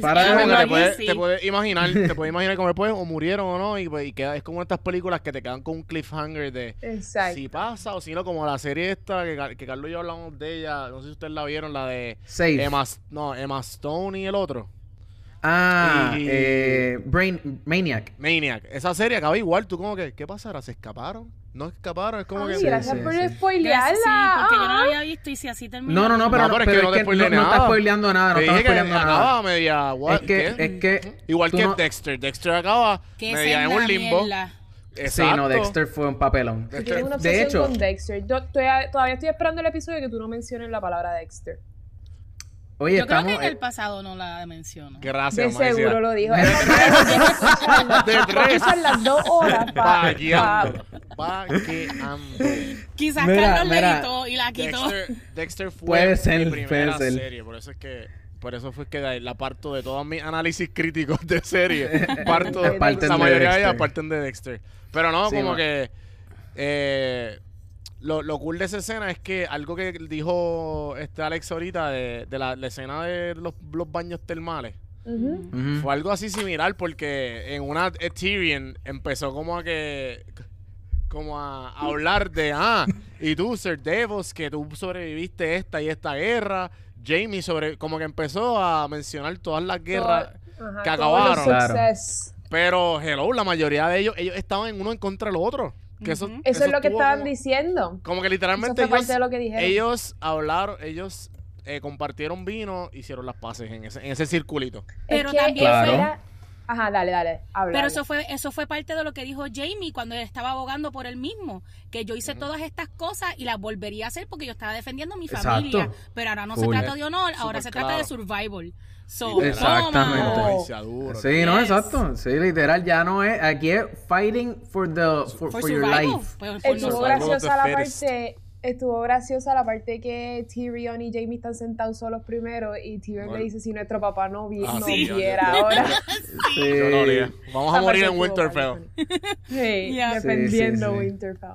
Para
Sí,
de verlo
que te
aquí,
puedes,
sí.
te puedes imaginar, te puedes imaginar como después o murieron o no y, pues, y queda, es como estas películas que te quedan con un cliffhanger de
Exacto.
si pasa o si no como la serie esta que, que Carlos y yo hablamos de ella, no sé si ustedes la vieron, la de
Safe.
Emma, no, Emma Stone y el otro,
Ah,
Y-
eh, Brain, Maniac.
Maniac. Esa serie acaba igual, tú como que, ¿qué pasará? ¿Se escaparon? No escaparon, es como
Ay,
que...
Gracias
sí,
por
sí.
spoilearla.
Sí, porque yo no la había visto y si así termina.
No, no, no, pero
No, pero es que no
está
nada.
spoileando nada, no está
que
spoileando
acaba
nada.
media... what,
Es que, es que...
Igual que
no-
Dexter. Dexter acaba media en un limbo.
mierda.
Sí, no, Dexter fue un papelón.
Una
De
obsesión
hecho-
con Dexter. Yo estoy- todavía estoy esperando el episodio que tú no menciones la palabra Dexter.
Oye,
Yo
estamos.
creo que en el
eh,
pasado no la menciono.
Gracias,
De seguro lo dijo.
De tres.
las dos horas para...
Quizás
Mira,
Carlos
mira.
le editó y la quitó.
Dexter, Dexter fue
Puede ser,
mi primera
puede ser.
serie, por eso es que por eso fue que de- la parto de todos mis análisis críticos de serie, parto la
de
mayoría de ellas parten de Dexter. Pero no,
Sí,
como que eh, lo, lo cool de esa escena es que algo que dijo este Alex ahorita de, de la, la escena de los, los baños termales. Fue algo así similar porque en una eh, Tyrion empezó como a que como a, a hablar de ah y tú Sir Devos que tú sobreviviste esta y esta guerra Jamie sobre como que empezó a mencionar todas las guerras
Ajá,
que acabaron.
Claro.
pero hello la mayoría de ellos ellos estaban en uno en contra del otro que eso,
es lo que estaban
como,
diciendo.
como que
Eso
literalmente ellos,
de lo que dijeron.
ellos hablaron ellos eh, compartieron vino hicieron las paces en ese, en ese circulito
Pero
es que
también
Claro.
era- Ajá, dale, dale, habla.
Pero eso fue, eso fue parte de lo que dijo Jamie cuando él estaba abogando por él mismo, que yo hice todas estas cosas y las volvería a hacer porque yo estaba defendiendo a mi
Exacto.
familia. Pero ahora no se trata de honor, ahora se trata
claro.
de survival. So,
Exactamente.
Oh.
Sí, no,
Yes.
exacto. Sí, literal, ya no es. Aquí es fighting for the for,
For
for your life.
Por
Estuvo graciosa la parte... Estuvo graciosa la parte que Tyrion y Jamie están sentados solos primero y Tyrion
Bueno.
le dice si nuestro papá no, vi
Ah,
no
sí.
viera ahora.
Sí.
Yo no. Vamos a morir en Winterfell.
Sí,
Yeah.
defendiendo
Sí, sí, sí.
Winterfell.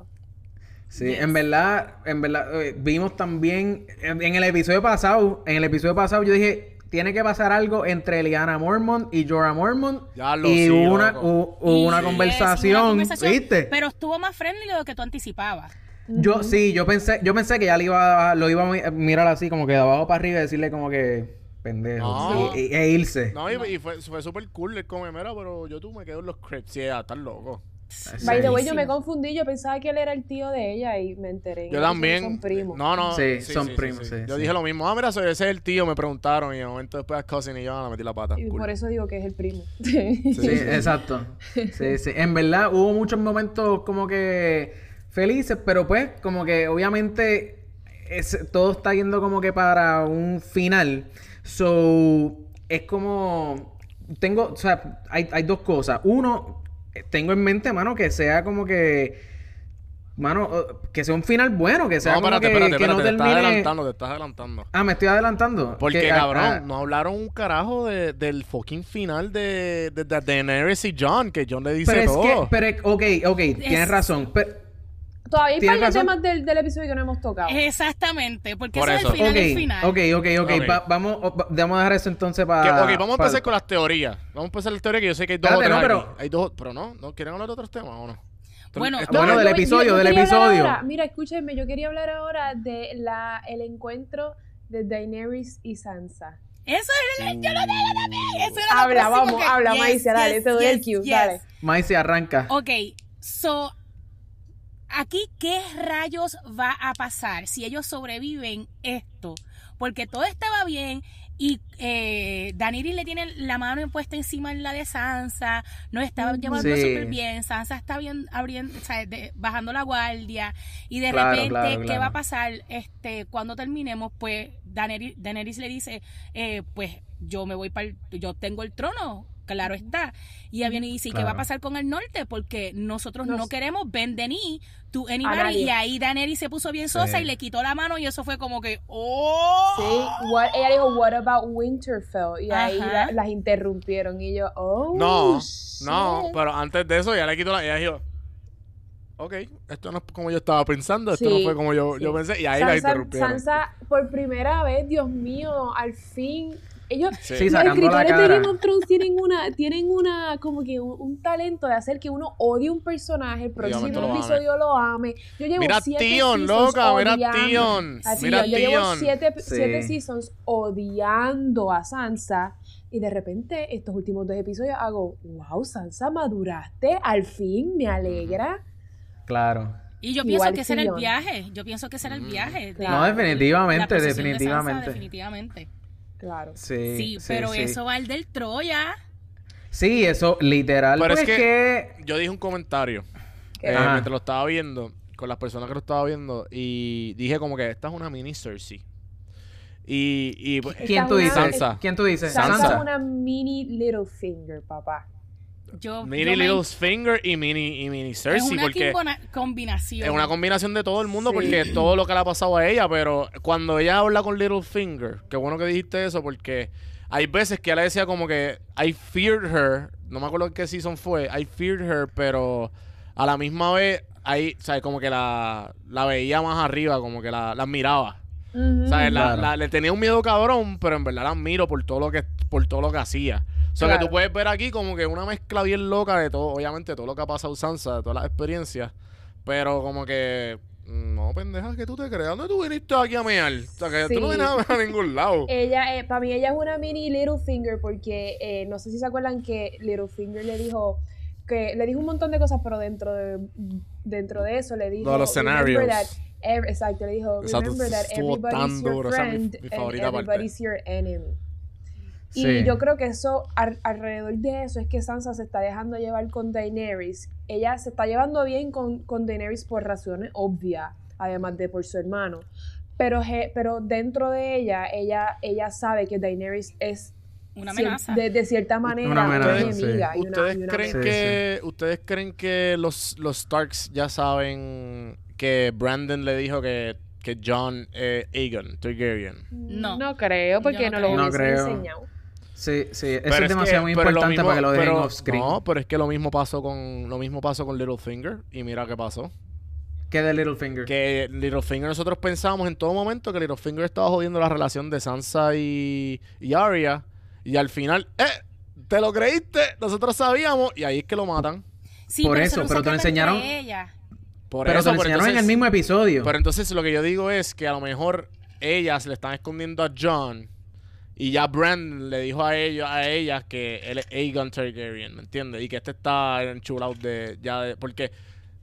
Sí,
Yes.
en verdad, en verdad, eh, vimos también, en, en el episodio pasado, en el episodio pasado yo dije, tiene que pasar algo entre Liana Mormont y Jorah Mormont.
Ya lo
y
sí,
hubo una,
Y
una
yes,
conversación,
una conversación,
¿viste?
Pero estuvo más friendly de lo que tú anticipabas.
Yo, sí, yo pensé, yo pensé que ya le iba a- lo iba a mi- mirar así, como que de abajo para arriba y decirle como que pendejo.
No.
y- y- e irse.
No, y, y fue, fue súper cool. El come, mira, pero yo tú me quedo en los crepes. Sí, ya, estás loco.
By the way, yo me confundí, yo pensaba que él era el tío de ella y me enteré.
Yo también.
Son primos.
No, no.
Sí, son primos, sí,
Yo
sí.
dije lo mismo. Ah, mira, ese ese es el tío. Me preguntaron. Y de momento después a Cousin y yo ah, le metí la pata.
Y
Cool.
por eso digo que es el primo.
Sí, exacto. Sí, sí. En verdad hubo muchos momentos como que felices, pero pues como que obviamente es- todo está yendo como que para un final. So, es como... Tengo, o sea, hay, hay dos cosas. Uno, tengo en mente, mano, que sea como que... Mano, eh, que sea un final bueno, que sea
No,
como
espérate,
que,
espérate,
que
espérate.
no
te estás
termine...
adelantando, te estás adelantando.
Ah, me estoy adelantando.
Porque,
Que, ah,
cabrón,
ah,
no hablaron un carajo de, del fucking final de, de, de Daenerys y John, que John le dice
pero es
todo.
que, pero, es- ok, ok, tienes razón. Pero,
Todavía hay
razón.
temas del, del episodio que no hemos tocado.
Exactamente, porque
Por
eso,
eso.
es el final
Ok,
del final.
ok, ok, ok.
Ok.
Va- vamos, va- vamos a dejar eso entonces para.
ok, vamos a empezar con las teorías. Vamos a empezar las teorías que yo sé que hay dos
Espérate,
o tres
no,
aquí.
pero-
Hay dos, pero no, ¿no quieren hablar de otros temas o no?
Bueno,
Esto-
Bueno, del
yo-
episodio,
yo
del episodio.
ahora- mira, escúchenme, yo quería hablar ahora de la, el encuentro de Daenerys y Sansa.
Eso es el, yo lo tengo también. Eso era
Habla,
próximo
vamos,
que-
habla,
Yes,
Maicia, dale,
yes,
te doy el cue,
yes.
dale.
Maice arranca.
Ok, so, aquí, ¿qué rayos va a pasar si ellos sobreviven esto? Porque todo estaba bien y eh, le tiene la mano puesta encima en la de Sansa, nos estaba llevando
Sí.
súper bien, Sansa está bien abriendo, o sea, de- bajando la guardia y de
Claro,
repente,
claro,
¿qué
claro.
va a pasar? Este, cuando terminemos, pues Daenerys, Daenerys le dice, eh, pues yo me voy para, yo tengo el trono, claro está. Y ella viene y dice, ¿y qué va a pasar con el norte? Porque nosotros
Nos-
no queremos Ben Denis, tu
A
anybody. Y ahí Daenerys se puso bien sosa
Sí.
y le quitó la mano y eso fue como que, ¡oh!
Sí, what, ella dijo, what about Winterfell? Y ahí la- las interrumpieron y yo, oh,
No,
shit.
no, pero antes de eso ya le quitó la. Ella dijo, ok, esto no es como yo estaba pensando, esto no fue como yo,
sí.
yo pensé, y ahí la
Sansa,
interrumpieron.
Sansa, por primera vez, Dios mío, al fin. Ellos,
Sí.
Los escritores de. Game of Thrones tienen una, tienen una, como que un, un talento de hacer que uno odie un personaje, el próximo
ame.
episodio lo ame. Yo llevo
Mira
siete
Tion,
seasons
loca, mira
odiando-
Tion.
Así,
Mira
yo, yo llevo
Tion.
siete,
Sí.
siete seasons odiando a Sansa. Y de repente, estos últimos dos episodios hago, wow, Sansa, maduraste, al fin, me alegra.
Claro.
Y yo
Igual
pienso que ese era el
Tyrion.
viaje. Yo pienso que ese era el viaje. de-.
No,
la
definitivamente,
posesión de Sansa,
definitivamente.
Claro.
Sí,
Sí, pero
sí.
eso va al del Troya.
Sí, eso, literal.
Pero
pues
es que-
que...
Yo dije un comentario eh, mientras lo estaba viendo, con las personas que lo estaba viendo, y dije como que esta es una mini Cersei. Y, y pues,
¿Quién tú dices?
Sansa.
¿Quién tú dices?
Sansa,
Sansa.
es una mini Littlefinger, papá.
Yo,
Mini
yo me-
Littlefinger y Mini, y mini
es
Cersei,
una
porque
combina- combinación.
es una combinación de todo el mundo,
Sí.
porque todo lo que le ha pasado a ella, pero cuando ella habla con Littlefinger, qué bueno que dijiste eso, porque hay veces que ella decía como que I feared her, no me acuerdo qué season fue, I feared her, pero a la misma vez, ahí, ¿sabes? Como que la, la veía más arriba, como que la, la admiraba. ¿Sabes? La-
Claro.
la- le tenía un miedo cabrón, pero en verdad la admiro por todo lo que, por todo lo que hacía. O sea, que
Claro.
tú puedes ver aquí como que una mezcla bien loca de todo, obviamente, todo lo que ha pasado Sansa, de todas las experiencias. Pero como que, no, pendeja, que tú te creas. ¿Dónde tú viniste aquí a mear? O sea, que tú no
Sí.
vienes a mear a ningún lado.
Ella, eh, para mí ella es una mini Littlefinger porque eh, no sé si se acuerdan que Littlefinger le dijo que le dijo un montón de cosas, pero dentro de dentro de eso le dijo
de los
"Remember
scenarios.
that ev- exacto, le dijo remember that everybody's your friend and everybody's your enemy. Y
Sí.
yo creo que eso, alrededor de eso, es que Sansa se está dejando llevar con Daenerys. Ella se está llevando bien con, con Daenerys por razones obvias, además de por su hermano. Pero, pero dentro de ella, ella, ella sabe que Daenerys es
Una amenaza.
de, de cierta manera
Una
una,
amenaza, sí.
enemiga. y una-
¿Ustedes
y una
creen
amenaza.
Sí,
que ustedes creen que los, los Starks ya saben que Brandon le dijo que, que John eh, Aegon Targaryen?
No.
No creo, porque
no
no, lo.
No creo.
enseñado.
Sí, sí, eso
Pero
es
que-
demasiado
lo
importante
mismo-
para que lo dejen
pero-
off screen.
No, pero es que lo mismo pasó con lo mismo pasó con Littlefinger y mira qué pasó.
¿Qué de Littlefinger?
Que Littlefinger nosotros pensábamos en todo momento que Littlefinger estaba jodiendo la relación de Sansa y, y Arya y al final, eh, te lo creíste, nosotros sabíamos y ahí es que lo matan.
Sí,
Por
pero
eso,
no
pero
se
te lo enseñaron-
ellas.
Por
Pero
eso,
te lo enseñaron en el mismo episodio.
Pero entonces lo que yo digo es que a lo mejor ellas le están escondiendo a John y ya Brand le dijo a ellos a ellas que él es Aegon Targaryen, ¿me entiendes? Y que este está enchulado de ya de, porque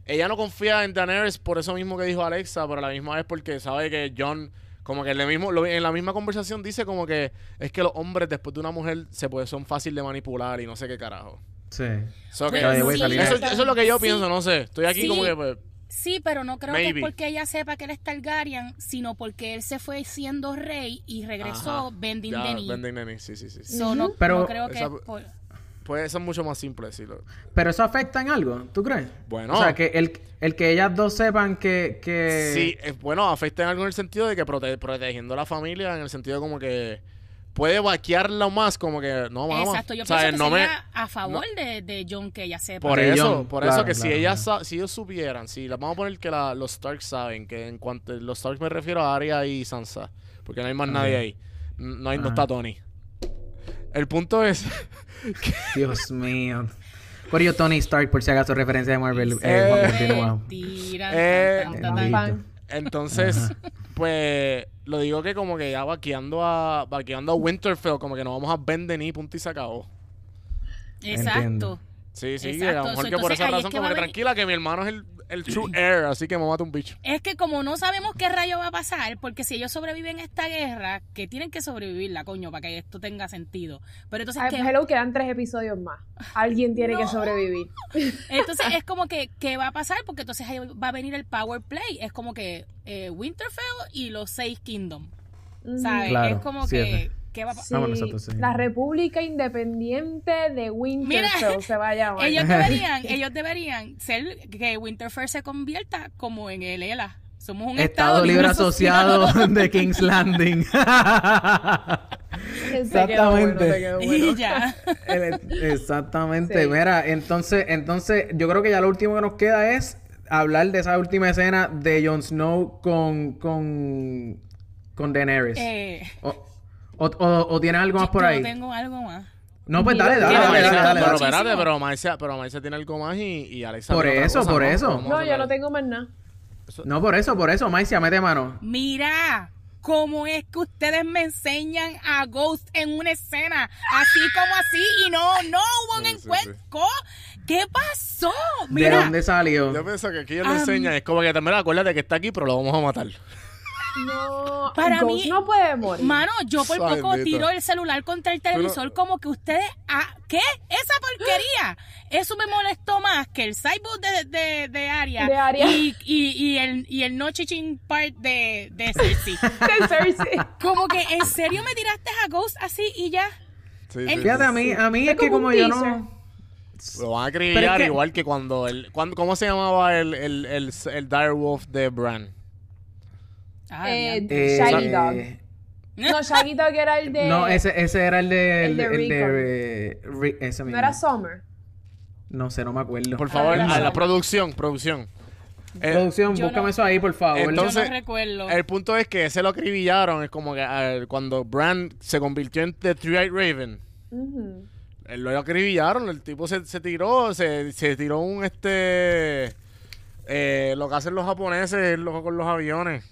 ella no confía en Daenerys por eso mismo que dijo Alexa, pero a la misma vez porque sabe que John como que en, el mismo, en la misma conversación dice como que es que los hombres después de una mujer se puede, son fácil de manipular y no sé qué carajo.
Sí.
So eso, eso es lo que yo
Sí.
pienso, no sé. Estoy aquí
Sí.
como que pues,
Sí, pero no creo que es porque ella sepa que él es Targaryen, sino porque él se fue siendo rey y regresó bending knee.
bending the knee, sí, sí, sí.
no,
Pero-
no creo que
Esa-
es por-
Puede ser mucho más simple decirlo.
Pero eso afecta en algo, ¿tú crees?
Bueno.
O sea, que el, el que ellas dos sepan que... que...
Sí, es bueno, afecta en algo en el sentido de que prote- protegiendo a la familia, en el sentido de como que puede vaquearla más, como que no vamos.
Exacto, yo pienso que
no me-
a favor de, de John que ella sepa.
Por eso,
John,
por
claro,
eso que si
claro,
ellas si ellos supieran, si la- vamos a poner que la- los Starks saben que en cuanto los Starks me refiero a Arya y Sansa, porque no hay más
Ajá.
nadie ahí. No hay no
Ajá.
está Tony. El punto es
Dios mío. Por ello, Tony Stark, por si acaso, referencia de Marvel. Eh,
Eh, Eh. Entonces, pues, lo digo que como que ya vaqueando a, vaqueando a Winterfell, como que nos vamos a vender ni punto y se acabó.
Exacto.
Entiendo.
Sí, sí,
Exacto,
que a lo mejor que por esa
es
razón,
que
como que
venir-
tranquila, que mi hermano es el, el true heir, así que me mata un bicho.
Es que como no sabemos qué rayo va a pasar, porque si ellos sobreviven a esta guerra, que tienen que sobrevivirla, coño, para que esto tenga sentido. Pero entonces,
Ay,
¿qué-
pues, hello, quedan tres episodios más. Alguien tiene que sobrevivir.
entonces es como que, ¿qué va a pasar? Porque entonces ahí va a venir el power play. Es como que eh, Winterfell y los seis Kingdoms. ¿Sabes?
Claro,
es como que, ¿qué va a
Sí,
pasar?
Sí.
La República Independiente de Winterfell se va a llamar.
Ellos deberían, ellos deberían ser que Winterfell se convierta como en el ELA. Somos un
Estado Libre Asociado de King's Landing.
Bueno,
Exactamente.
Y ya.
Eh, Exactamente.
Sí.
Mira, entonces, entonces, yo creo que ya lo último que nos queda es hablar de esa última escena de Jon Snow con con con Daenerys.
Eh,
O, o, o- o tienes algo más por
yo
ahí.
tengo algo más.
No, pues dale, dale, dale,
Marcia,
dale, dale,
pero espérate, pero Marcia, pero Marcia tiene algo más y, y Alexa
Por
tiene otra
eso,
cosa,
por
¿no?
eso.
No, yo no tengo más nada.
No, por eso, por eso, Maicia, mete mano.
Mira, ¿cómo es que ustedes me enseñan a Ghost en una escena? Así como así y no, no hubo un
Sí, sí,
encuentro. ¿Qué pasó?
¿De
Mira,
dónde salió?
Yo pienso que aquí ellos le
Ah,
enseñan, es como que también acuérdate que está aquí, pero lo vamos a matar.
No,
Para
Ghost
mí-
no puede morir.
Mano, yo por poco
neta.
tiro el celular contra el televisor como que ustedes... Ah, ¿Qué? ¿Esa porquería? Eso me molestó más que el sidebook de, de, de Aria,
De Arya.
Y, y, y el, y el no chichin part de, de Cersei.
De Cersei.
como que, ¿en serio me tiraste a Ghost así y ya?
Sí,
El-
sí,
Fíjate, a mí, a mí
Es
es que
como
yo no...
Lo van a acribillar
es que-
igual que cuando el, cuando, ¿Cómo se llamaba el, el, el, el direwolf de Bran?
Ah,
Eh.
Eh,
Shaggy
eh,
Dog. No, Shaggy Dog era el de.
No, ese, ese era el de...
El de
el
Rickon.
eh, Ri- ese
No
mismo.
era Summer.
No sé, no me acuerdo.
Por favor,
era
a la producción, producción. Eh,
Producción, búscame
no-
eso ahí, por favor.
Entonces-
yo no recuerdo.
el punto es que ese lo acribillaron. Es como que eh, cuando Bran se convirtió en The Three-Eyed Raven.
Ujú.
Él lo acribillaron, el tipo se, se tiró, se, se tiró un este eh, lo que hacen los japoneses lo- con los aviones.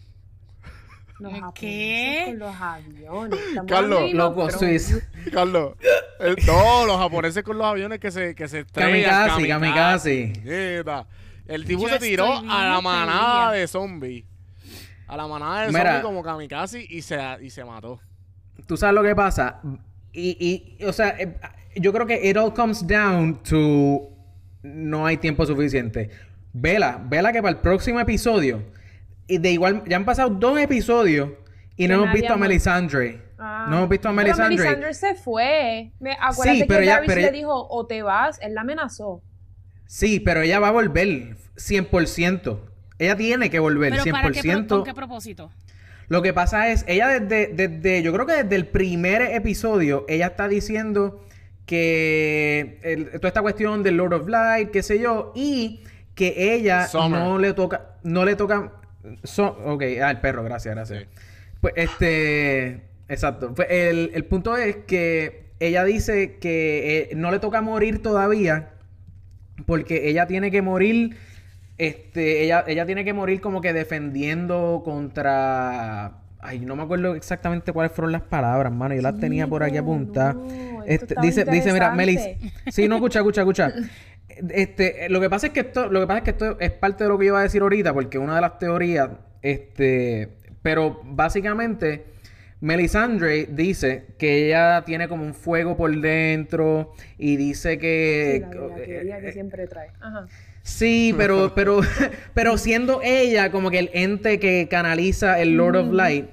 Los
¿Qué?
japoneses Con los aviones. Estamos
Carlos,
Loco.
Carlos, eh, no, los japoneses con los aviones que se, que se estrellan.
Kamikaze, kamikaze.
Mierda. El tipo
Yo
se tiró a la manada de zombies. A la manada de zombies como kamikaze y se, y se mató.
Tú sabes lo que pasa. Y, y o sea, eh, yo creo que it all comes down to no hay tiempo suficiente. Vela, vela que para el próximo episodio, y de igual, ya han pasado dos episodios y
Que
no hemos visto a. Melisandre.
Ah.
No hemos visto a
Pero
Melisandre.
Melisandre se fue. Me, acuérdate
Sí, pero
que
ya-
Davis
pero
le dijo, o te vas. Él la amenazó.
Sí, pero ella va a volver 100%. Ella tiene que volver
¿Pero
100%.
para qué, pro- con qué propósito?
Lo que pasa es, ella desde, desde, yo creo que desde el primer episodio, ella está diciendo que el- toda esta cuestión del Lord of Light, qué sé yo, y que ella
Summer.
no le toca, no le toca, so- ok, ah, el perro, gracias, gracias.
Sí.
Pues este, exacto. Pues el, el punto es que ella dice que eh, no le toca morir todavía porque ella tiene que morir, este, ella, ella tiene que morir como que defendiendo contra... Ay, no me acuerdo exactamente cuáles fueron las palabras, mano. Yo las tenía por aquí apuntadas.
no,
Este, dice, dice, mira, Melis. Sí, no, escucha, escucha, escucha. Este, lo que pasa es que esto, lo que pasa es que esto es parte de lo que yo iba a decir ahorita, porque una de las teorías, este, pero básicamente, Melisandre dice que ella tiene como un fuego por dentro y dice que
Sí, la, la teoría que siempre trae. Ajá.
Sí, pero, pero, pero siendo ella como que el ente que canaliza el Lord of Light,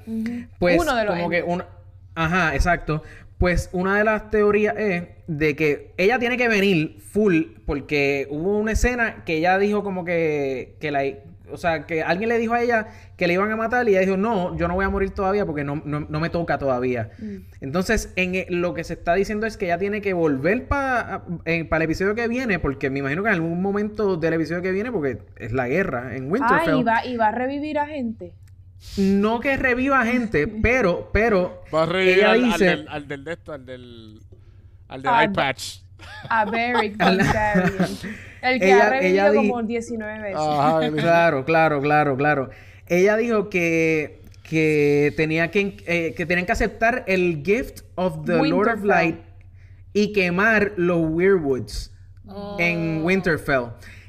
pues
Uno de los
como que una, ajá, exacto. Pues una de las teorías es de que ella tiene que venir full porque hubo una escena que ella dijo como que, que la, o sea, que alguien le dijo a ella que le iban a matar y ella dijo, no, yo no voy a morir todavía porque no, no, no me toca todavía.
Mm.
Entonces, en e- lo que se está diciendo es que ella tiene que volver para el episodio que viene, porque me imagino que en algún momento del episodio que viene, porque es la guerra en
Ah,
Winterfell.
y va, y va a revivir a gente.
No que reviva gente, pero, pero
Va a revivir
ella
al, al
dice,
del, al del de esto, al del. Al del
Ah,
eye patch.
A Beric. El que
Ella-
ha revivido
ella di-
como 19 veces.
Ajá,
claro, claro, claro, claro. Ella dijo que que tenía que eh, que tenían que aceptar el gift of the Lord of. Light y quemar los Weirwoods
Oh.
en Winterfell.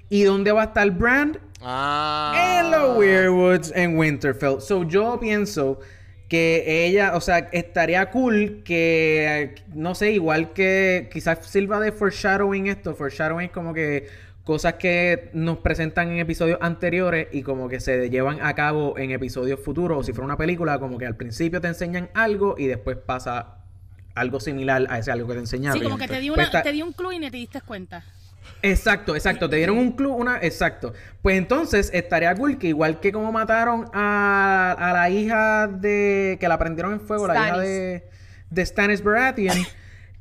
¿Y dónde va a estar Brand?
Ah.
En los Weirwoods en Winterfell. So yo pienso que ella, o sea, estaría cool que, no sé, igual que quizás sirva de foreshadowing esto. Foreshadowing es como que cosas que nos presentan en episodios anteriores y como que se llevan a cabo en episodios futuros. O si fuera una película, como que al principio te enseñan algo y después pasa algo similar a ese algo que te enseñaron.
Sí, como que te di,
Pues
una,
está-
te di un clue y ni te diste cuenta.
Exacto, exacto. Te dieron un club, una. Exacto. Pues entonces estaría cool que, igual que como mataron a, a la hija de. que la prendieron en fuego, la hija de. de Stannis Baratheon,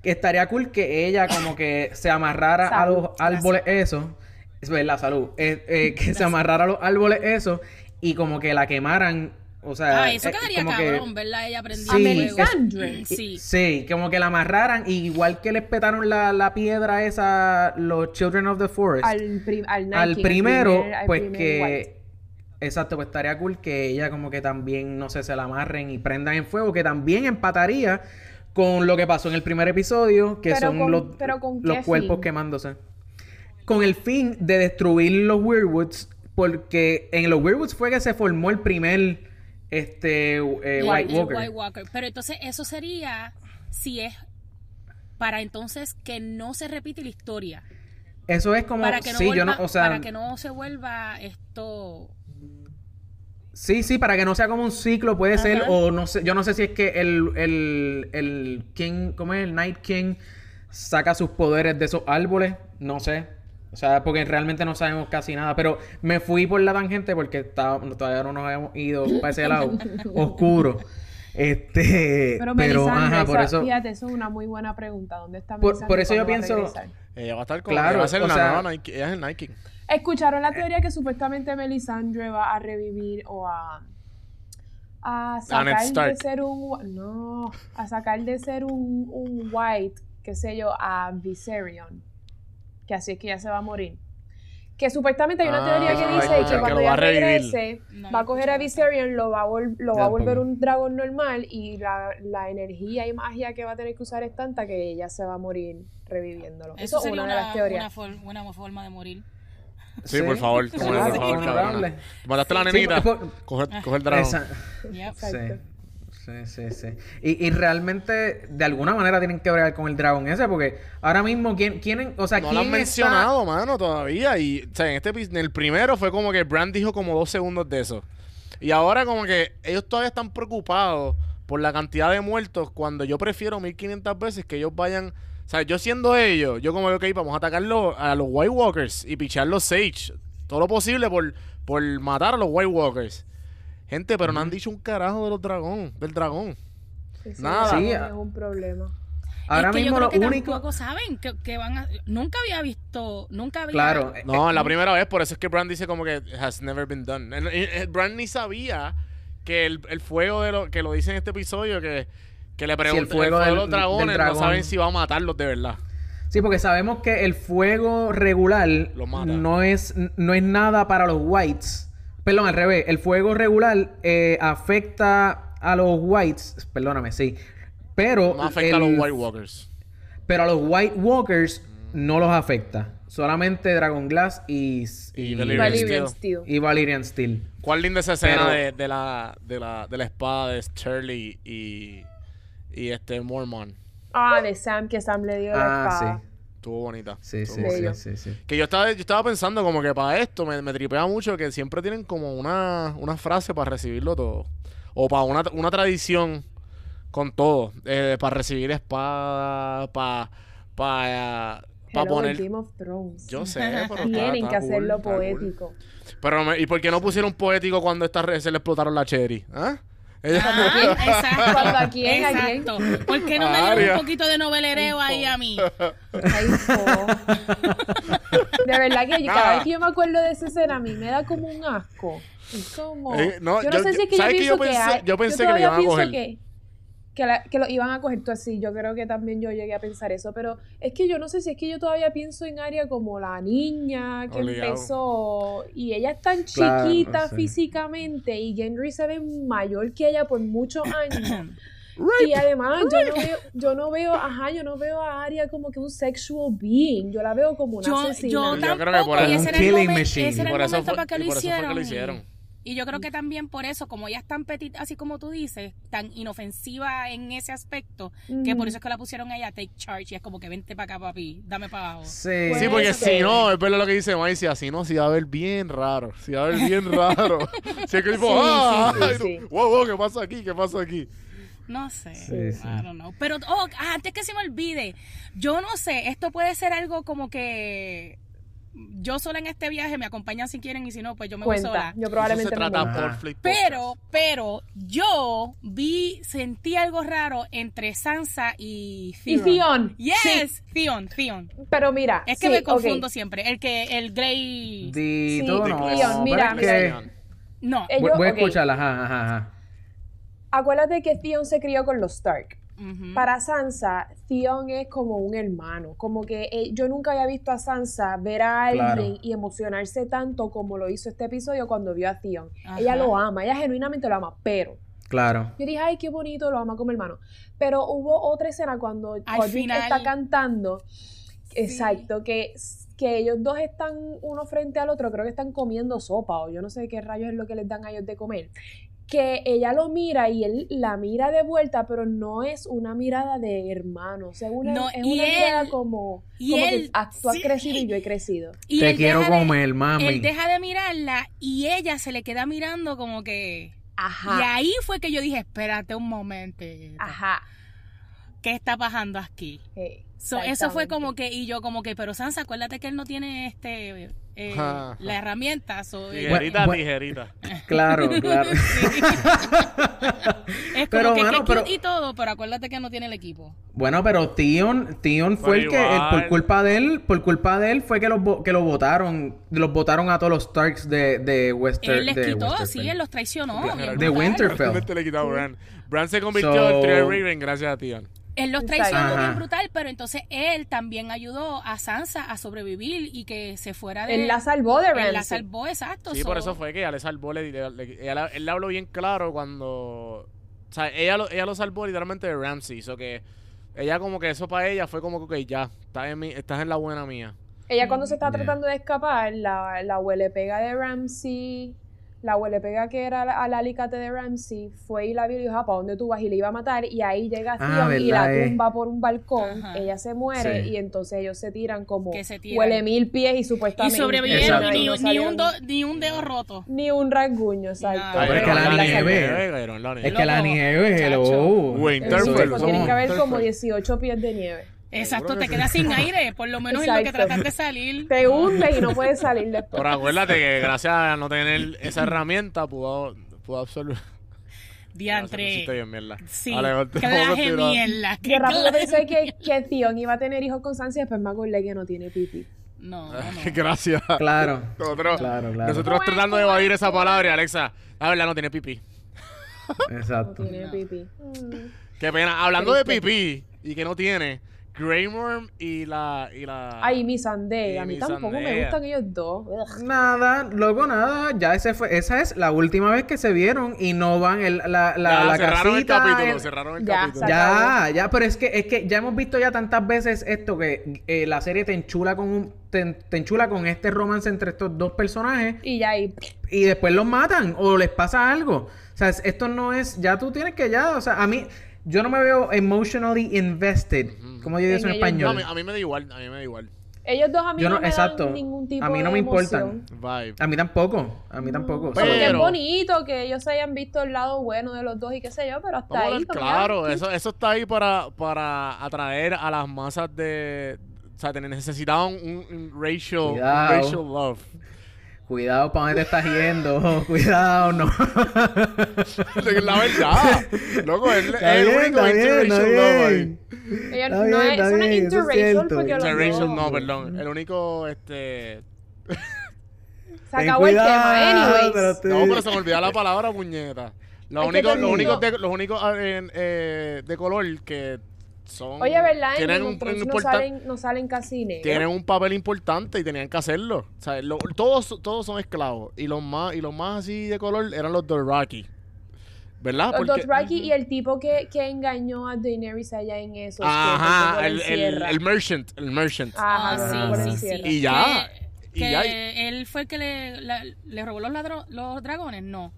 que estaría cool que ella como que se amarrara a los árboles, eso. Es verdad, salud. Eh, eh, que se amarrara a los árboles, eso. Y como que la quemaran. O sea.
Ah, eso
eh,
quedaría
como que-
cabrón, ¿verdad? Ella aprendió
Sí.
Melisandre.
Sí.
Sí, como que la amarraran, y igual que les petaron la, la piedra esa, los Children of the Forest.
Al, prim- al, Night
al
King,
primero,
primer- al
pues
primer
que...
White.
Exacto, pues estaría cool que ella como que también, no sé, se la amarren y prendan en fuego, que también empataría con lo que pasó en el primer episodio, que
Pero
son
con-
los,
pero ¿con
los cuerpos
fin?
quemándose. Con el fin de destruir los Weirwoods, porque en los Weirwoods fue que se formó el primer este eh, White Walker.
White Walker. Pero entonces eso sería si es para entonces que no se repite la historia.
Eso es como
para que no,
sí,
vuelva,
yo no, o sea,
para que no se vuelva esto
Sí, sí, para que no sea como un ciclo, puede ser, o no sé, yo no sé si es que el, el, el King, ¿cómo es? El Night King saca sus poderes de esos árboles, no sé. O sea, porque realmente no sabemos casi nada. Pero me fui por la tangente porque estaba, todavía no nos habíamos ido para ese lado oscuro. Este,
pero, pero ajá, por eso. Fíjate, eso es una muy buena pregunta. ¿Dónde está
Por, por eso yo pienso.
Ella va a estar con claro, va a ser la nueva Nike, ella es el Nike.
¿Escucharon la teoría que supuestamente Melisandre va a revivir o a a sacar de ser un no, a sacar de ser un, un white, qué sé yo, a Viserion. Que así es que ya se va a morir. Que supuestamente hay una teoría que ah, dice que cuando ya regrese, va a coger a Viserion, lo va a, lo va a volver un dragón normal y la, la, energía y magia que va a tener que usar es tanta que ella se va a morir reviviéndolo. Eso, es una, de las teorías.
Una, forma de morir.
Sí, por favor, por favor, Mataste a la nenita, coge, el dragón.
Sí. Sí, sí, sí. Y, y, realmente, de alguna manera, tienen que bregar con el dragón ese, porque ahora mismo, ¿quién, quién o sea,
no lo han mencionado, mano, todavía. Y, o sea, en, este, en el primero fue como que Brand dijo como dos segundos de eso. Y ahora, como que ellos todavía están preocupados por la cantidad de muertos, cuando yo prefiero 1500 veces que ellos vayan. O sea, yo siendo ellos, yo como que vamos a atacarlo a los White Walkers y pichar los Sage. Todo lo posible por, por matar a los White Walkers. Gente, pero no han dicho un carajo de los dragón, del dragón. Nada.
Sí, es un problema.
Ahora
es que
mismo
yo creo
lo
que
único.
Tampoco saben que, van a. Nunca había visto. Nunca había.
Claro.
No, la primera vez, por eso es que Brand dice como que has never been done. Brand ni sabía que el, el fuego de lo que lo dice en este episodio que, que le pregunta el fuego, de los dragones no saben si va a matarlos de verdad.
Sí, porque sabemos que el fuego regular no es no es nada para los whites Perdón, al revés. El fuego regular eh, afecta a los whites. Perdóname, sí. Pero.
No afecta a los White Walkers.
Pero a los White Walkers no los afecta. Solamente Dragon Glass y.
Y, Valyrian,
Steel.
Y Valyrian Steel.
¿Cuál linda esa escena de, de, la, de, la, de la espada de Sterling y. Y este Mormon?
Ah, de Sam, que Sam le dio la ah, espada. Sí.
Estuvo bonita.
Sí, sí, sí, sí,
Que yo estaba, yo estaba pensando como que para esto me, me tripea mucho que siempre tienen como una, una frase para recibirlo todo. O para una, una tradición con todo. Eh, para recibir espada, para... para para poner.
Game of Thrones.
Yo sé, pero
Tienen que hacerlo poético.
Pero, ¿y por qué no pusieron poético cuando esta se le explotaron la cherry? ¿Ah?
Ah, exacto. ¿A quién? Exacto. ¿Por qué no me dieron un poquito de novelereo ahí a mí?
Ay, de verdad que cada vez que yo me acuerdo de esa escena, a mí me da como un asco. Es como... Eh, no, yo no sé si es que yo pienso que, hay,
yo pensé que le iban a coger.
Que, que, la, que, lo iban a coger tú así. Yo creo que también yo llegué a pensar eso. Pero es que yo no sé si es que yo todavía pienso en Aria como la niña que empezó. Y ella es tan chiquita físicamente. Y Gendry se ve mayor que ella por muchos años. Y además, yo no, veo, yo no veo, ajá, yo no veo a Aria como que un sexual being. Yo la veo como una
yo,
asesina.
Yo, yo creo que por eso, momento, ese era el momento para que lo hicieran. Y yo creo que también por eso, como ella es tan petit, así como tú dices, tan inofensiva en ese aspecto, que por eso es que la pusieron a ella take charge y es como que vente para acá, papi, dame para abajo.
Sí, sí porque si no, es verdad lo que dice Maicia, así no, si va a ver bien raro, si va a ver bien raro. si es que tipo, ¡ah! wow, wow, ¿qué pasa aquí? ¿Qué pasa aquí?
No sé, I don't know. Pero, oh, antes que se me olvide, yo no sé, esto puede ser algo como que yo sola en este viaje, me acompañan si quieren y si no, pues yo me voy sola.
Yo probablemente
me Pero, pero yo vi, sentí algo raro entre Sansa y
Theon.
Y Theon. Yes, Theon, Theon.
Pero mira,
es que me confundo siempre. El que, el Grey.
Sí, no.
Theon, mira, mira.
No.
voy, a escucharla, ajá, ajá.
Acuérdate que Theon se crió con los Stark. Para Sansa, Theon es como un hermano. Como que eh, yo nunca había visto a Sansa ver a alguien y emocionarse tanto como lo hizo este episodio cuando vio a Theon. Ella lo ama, ella genuinamente lo ama, pero.
Claro.
Yo dije, ay, qué bonito, lo ama como hermano. Pero hubo otra escena cuando Al está cantando. Exacto, que, que ellos dos están uno frente al otro, creo que están comiendo sopa o yo no sé qué rayos es lo que les dan a ellos de comer que ella lo mira y él la mira de vuelta, pero no es una mirada de hermano, o sea, una,
No,
es una mirada como,
y
como
él-
que tú has
sí.
crecido y yo he crecido.
Y
Te quiero
de-
comer, mami.
Él deja de mirarla y ella se le queda mirando como que...
Ajá.
Y ahí fue que yo dije, espérate un momento.
Ajá.
¿Qué está pasando aquí?
Hey,
So, eso fue como que, y yo como que, pero Sansa, acuérdate que él no tiene este eh, la herramienta. so, eh,
Tijerita,
Bueno,
tijerita.
Claro, claro.
sí. es como
Pero,
que,
mano,
que
pero-
y todo, pero acuérdate que no tiene el equipo.
Bueno, pero Tion, Tion fue
Pero
el que, el- por culpa de él, por culpa de él fue que los que lo votaron, los votaron a todos los Starks de, de Wester,
él les
de
quitó,
Winterfell.
sí, él los traicionó.
De. Winterfell.
Le quitó a Bran. Bran se convirtió
So-
en Tyrion Raven gracias a Tion.
Él los traicionó bien brutal, pero entonces él también ayudó a Sansa a sobrevivir y que se fuera de...
Él la salvó de Ramsay.
Él la salvó, exacto.
Sí,
so-
por eso fue que ella le salvó. Le, le- le- ella la- él le habló bien claro cuando. O sea, ella lo, ella lo salvó literalmente de Ramsey. So que ella, como que eso para ella fue como que, ok, ya, estás en, mi- estás en la buena mía.
Ella cuando se está
Yeah.
tratando de escapar, la, la huele pega de Ramsey, la huele pega que era la- al alicate de Ramsey, fue y la vio y dijo, "Ah, ¿para dónde tú vas? Y le iba a matar, y ahí llega
Ah,
Theon y la tumba por un balcón,
Ajá.
ella se muere,
Sí.
y entonces ellos se tiran como
Que se tiran.
huele mil pies y
Y
supuestamente...
sobrevivieron y ni,
no
ni un do- ni un dedo roto.
ni un rasguño, exacto.
Pero es que la
en
nieve- Es que la nieve, hello.
Winterfell,
Eso es
Eso, tienen que haber como 18 pies de nieve.
Exacto, te
que
quedas sin aire, por lo menos en lo que
Exacto.
tratas de salir.
Te hunde y no puedes salir después.
Pero acuérdate que gracias a no tener esa herramienta pudo, pudo absorber.
Diantre.
Mierda.
Sí,
Vale,
clase mierda.
Yo rápido pensé que, que iba a tener hijos con Sansa y después me acordé que no tiene pipí.
No, no.
Gracias.
Claro.
Nosotros,
Claro, claro.
nosotros tratando de evadir esa palabra Alexa, la verdad no tiene pipí.
No
Exacto.
tiene
No.
pipí. Mm.
Qué pena. Hablando de pipí y que no tiene, Grey Worm y la. Y la
Ay, mi A mí tampoco me gustan ellos dos. Ugh.
Nada, luego nada, ya ese fue, esa es la última vez que se vieron y no van el, la, la,
Ya,
la
cerraron el
casita,
capítulo,
el-
cerraron el
Ya,
capítulo.
Ya, ya, pero es que, es que ya hemos visto ya tantas veces esto que eh, la serie te enchula con un, te, te enchula con este romance entre estos dos personajes
Y ya ahí.
y después los matan o les pasa algo. O sea, es- esto no es, ya tú tienes que ya, o sea, a mí, yo no me veo emotionally invested, como yo digo eso en
No, a,
español.
mí, a mí me da igual, a mí me da igual.
Ellos dos a mí
Yo
no,
no-
me
exacto.
dan ningún tipo
A mí no
de
me
emoción.
importan.
Vibe.
A mí tampoco, a mí tampoco.
Pero-
es bonito que ellos hayan visto el lado bueno de los dos y qué sé yo, pero hasta
Vamos
ahí. como
claro, eso, eso está ahí para, para atraer a las masas de... O sea, necesitaban un, un racial, un racial love.
Cuidado para dónde te estás yendo, cuidado, no.
La verdad. Loco, es, el
bien,
único interracial
no no es
es
interracial
cierto.
porque
Interracial, no, perdón. El único, este...
Se acabó el tema. Anyways.
pero te-
No, pero se me olvidó la palabra puñeta. Los únicos, los únicos, de, los únicos ah, eh, de color que son...
Oye, ¿verdad? En
Tienen un,
no, salen, no salen casi negros.
tienen un papel importante y tenían que hacerlo. O sea, lo- todos, todos son esclavos. Y los más, y los más así de color eran los Dothraki. ¿Verdad?
Los
Porque-
Dothraki y el tipo que, que engañó a Daenerys allá en esos
Ajá, el, el, merchant, el merchant.
Ajá,
Ah, sí, sí, sí.
Y ya.
Que,
Y
que
ya.
él fue el que le, la- le robó los, ladro- los dragones, no.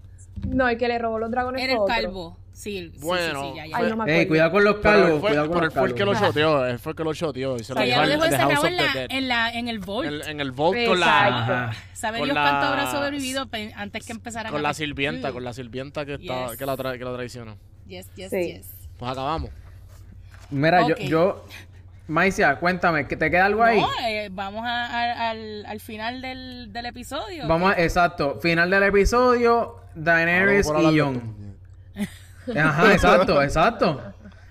No, el que le robó los dragones
Era el
otro.
calvo. Sí, sí,
Bueno,
sí, sí, ya, ya.
Ay, no me.
Ey, cuidado con los
Pero él
calvos,
fue,
cuidado con
pero
los
él fue el que lo
calvos.
shoteó. Él fue el que lo shoteó. Y se lo
dejó encerrado en, la, en, la, en el vault.
En, en el vault con la...
Sabe
con
Dios
la-
cuánto habrá sobrevivido antes que empezaran
Con
a-
la sirvienta,
Mm.
con la sirvienta que, está,
Yes.
que, la tra- que la traicionó.
Yes, yes,
Sí.
yes.
Pues acabamos.
Mira,
Ok.
yo, yo, Maicia, cuéntame, ¿que ¿te queda algo ahí?
No, eh, vamos a- a- al, al final del, del episodio.
Vamos, a- exacto, final del episodio, Daenerys y Jon. Ajá, exacto, exacto.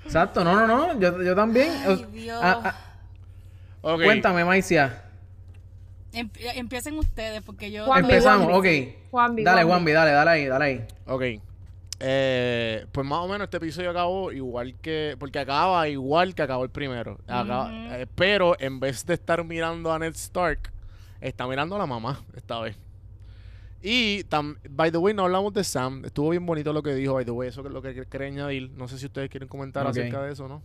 Exacto, no, no, no, yo, yo también.
Ay, Dios.
ah, ah,
Ok.
Cuéntame, Maicia.
Em- empiecen ustedes porque yo...
Juanvi,
Empezamos,
Juanvi.
ok.
Juanvi,
dale,
Juanvi.
Juanvi, dale, dale ahí, dale ahí.
Ok. Eh, pues más o menos este episodio acabó igual que. Porque acaba igual que acabó el primero. Acaba- eh, pero en vez de estar mirando a Ned Stark, está mirando a la mamá esta vez. Y, tam- by the way, no hablamos de Sam. Estuvo bien bonito lo que dijo, by the way. Eso es lo que quería añadir. No sé si ustedes quieren comentar acerca de eso, ¿no?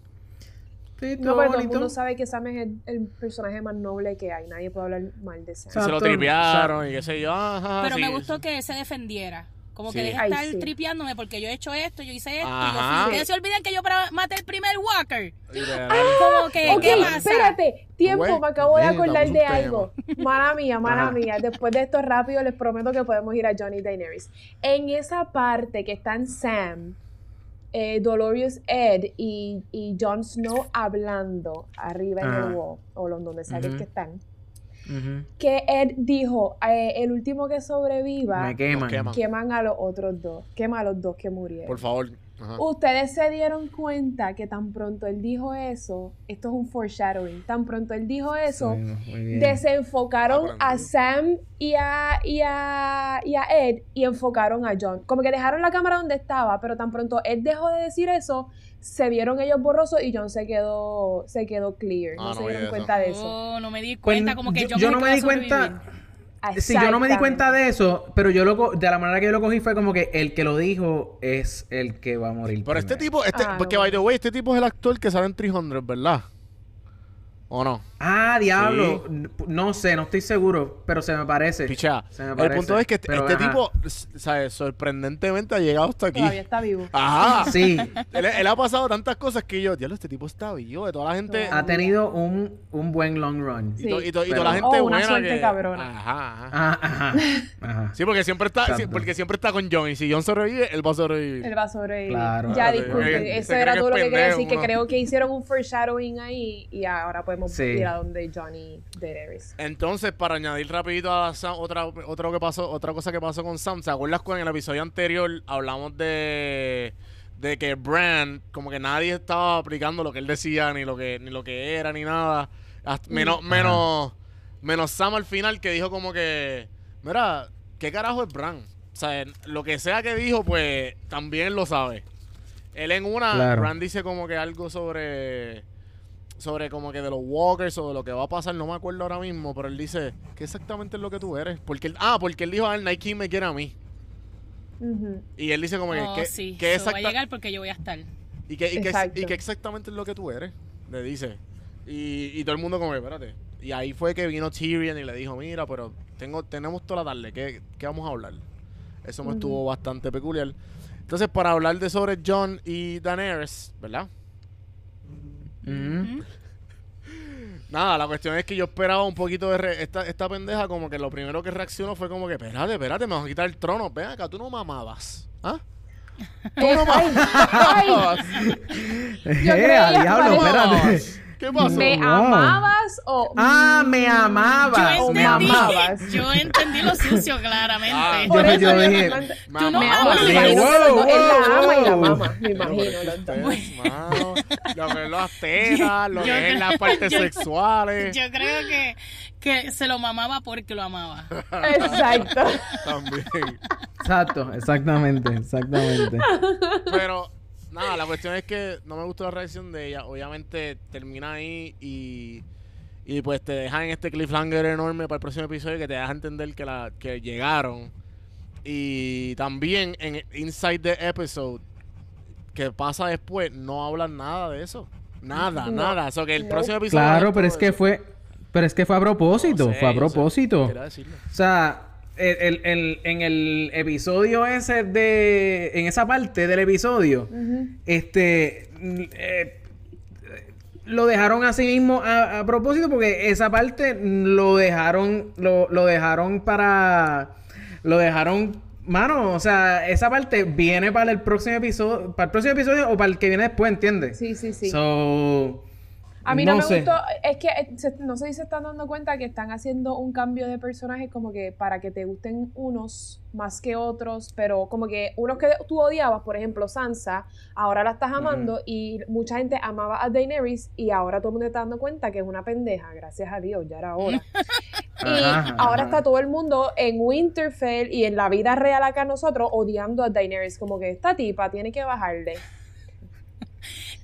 Sí,
No, pero todo el mundo sabe que Sam es el, el personaje más noble que hay. Nadie puede hablar mal de Sam.
Sa-
se lo
Exacto.
tripearon y qué sé yo. Ajá,
Pero
sí,
me gustó
sí.
que se defendiera. Como
Sí.
que deja
Ay,
estar
sí.
tripeándome porque yo he hecho esto, yo hice esto.
Ajá.
Y ustedes se olvidan que yo para- maté el primer Walker.
Literal.
Como que,
Ok,
¿qué pasa?
espérate, tiempo,
Güey,
me acabo de acordar de algo. Mala mía, mala
Ajá.
mía. Después de esto rápido les prometo que podemos ir a Johnny Daenerys. En esa parte que están Sam, eh, Dolores Ed y, y Jon Snow hablando arriba en
Ajá.
el wall, o lo- donde sea
Ujú.
que están, Que Ed dijo, eh, el último que sobreviva,
Me queman.
Nos queman.
queman a los otros dos, quema a los dos que murieron.
Por favor. Ajá.
Ustedes se dieron cuenta que tan pronto él dijo eso, esto es un foreshadowing, tan pronto él dijo eso, desenfocaron a. Sam y a, y, a, y a Ed y enfocaron a John. Como que dejaron la cámara donde estaba, pero tan pronto Ed dejó de decir eso, se vieron ellos borrosos y John se quedó, se quedó clear.
Ah,
no
no
se dieron
eso.
cuenta de eso.
Oh, no me di
Pues,
cuenta, como que
yo,
yo,
yo
me
no me di cuenta. Sí, yo no me di cuenta de eso, pero yo lo co- de la manera que yo lo cogí fue como que el que lo dijo es el que va a morir.
Pero este tipo, este,
Ah,
porque
no.
by the way, este tipo es el actor que sale en 300, ¿verdad? ¿O no?
Ah, diablo. No sé, no estoy seguro, pero se me parece.
Picha.
Se me
El punto es que este,
pero
este
ajá.
tipo, ¿sabes? Sorprendentemente ha llegado hasta aquí.
Todavía está vivo.
Ajá.
Sí,
Él, él ha pasado tantas cosas que yo, diablo, este tipo está vivo. De toda la gente.
Ha tenido un, un buen long run.
Y, to- y to- y
Sí,
toda la gente
Oh, una
buena
suerte
que-
cabrona.
Ajá, ajá.
Ah, ajá, ajá.
Sí, porque siempre está, sí, porque siempre está con John. Y si John sobrevive, él va a sobrevivir.
Él va a sobrevivir.
Claro.
Ya, disculpen, eso era todo lo que quería decir, que creo que hicieron un foreshadowing ahí y ahora podemos
Sí.
ir a donde Johnny.
Entonces, para añadir rapidito a Sam, otra, otra, que pasó, otra cosa que pasó con Sam, ¿se acuerdas cuando en el episodio anterior hablamos de, de que Bran, como que nadie estaba aplicando lo que él decía, ni lo que, ni lo que era, ni nada? Hasta- menos, menos, menos Sam al final que dijo como que, mira, ¿qué carajo es Bran? O sea, lo que sea que dijo, pues también lo sabe. Él en una,
Claro.
Bran dice como que algo sobre sobre como que de los walkers o de lo que va a pasar, no me acuerdo ahora mismo, pero él dice, ¿qué exactamente es lo que tú eres? Porque él, ah, porque él dijo, ah, King me quiere a mí. Y él dice como que,
Oh,
¿qué,
sí,
qué
va a llegar porque yo voy a estar.
y, qué, y, qué,
Exacto.
y qué exactamente es lo que tú eres? Le dice. Y, y todo el mundo como, que, espérate. Y ahí fue que vino Tyrion y le dijo, mira, pero tengo, tenemos toda la tarde, ¿qué, qué vamos a hablar? Eso me estuvo bastante peculiar. Entonces, para hablar de sobre John y Daenerys, ¿verdad? Nada, la cuestión es que yo esperaba un poquito de... re- esta, esta pendeja como que lo primero que reaccionó fue como que, espérate, espérate, me vas a quitar el trono. Ven acá, tú no mamabas. ¿Ah? Tú no mamabas.
Yo
Eh,
creía-
diablo,
¿Tú no
parece-
espérate.
Mamabas. ¿Qué pasó?
¿Me
Wow.
amabas o
Ah, me amaba.
Yo
o
me
entendí,
amaba.
amabas.
yo entendí lo sucio claramente.
Ah,
Por
Yo-
eso
yo
me-
dije,
me-
Tú no
me bueno, me imagino que los dos- él la ama y la
wow,
mama, me
No,
imagino.
mano, lo que es las tetas, lo
Yo
que es las partes
yo-
sexuales.
Yo creo que, que se lo mamaba porque lo amaba.
Exacto.
También.
Exacto, exactamente, exactamente.
Pero, nada, la cuestión es que no me gustó la reacción de ella. Obviamente termina ahí y, y pues te dejan en este cliffhanger enorme para el próximo episodio que te deja entender que, la, que llegaron. Y también en Inside the Episode, que pasa después, no hablan nada de eso. Nada,
No.
nada. O sea, que el
No.
próximo episodio...
Claro, pero es que
eso.
fue, pero es que fue a propósito,
No sé,
fue a
sé.
propósito.
Quería decirlo.
O sea, el, el- en el episodio ese de, en esa parte del episodio, este, eh, lo dejaron así mismo a, a propósito porque esa parte lo dejaron, lo, lo dejaron para, lo dejaron, mano, o sea, esa parte viene para el próximo episodio, para el próximo episodio o para el que viene después, ¿entiendes?
Sí, sí, sí.
So,
A mí no, me
sé.
gustó, es que eh, se- no sé si se están dando cuenta que están haciendo un cambio de personajes como que para que te gusten unos más que otros, pero como que unos que tú odiabas, por ejemplo Sansa, ahora la estás amando y mucha gente amaba a Daenerys y ahora todo el mundo está dando cuenta que es una pendeja, gracias a Dios, ya era hora. y
Ajá,
ahora
ajá.
está todo el mundo en Winterfell y en la vida real acá nosotros odiando a Daenerys, como que esta tipa tiene que bajarle.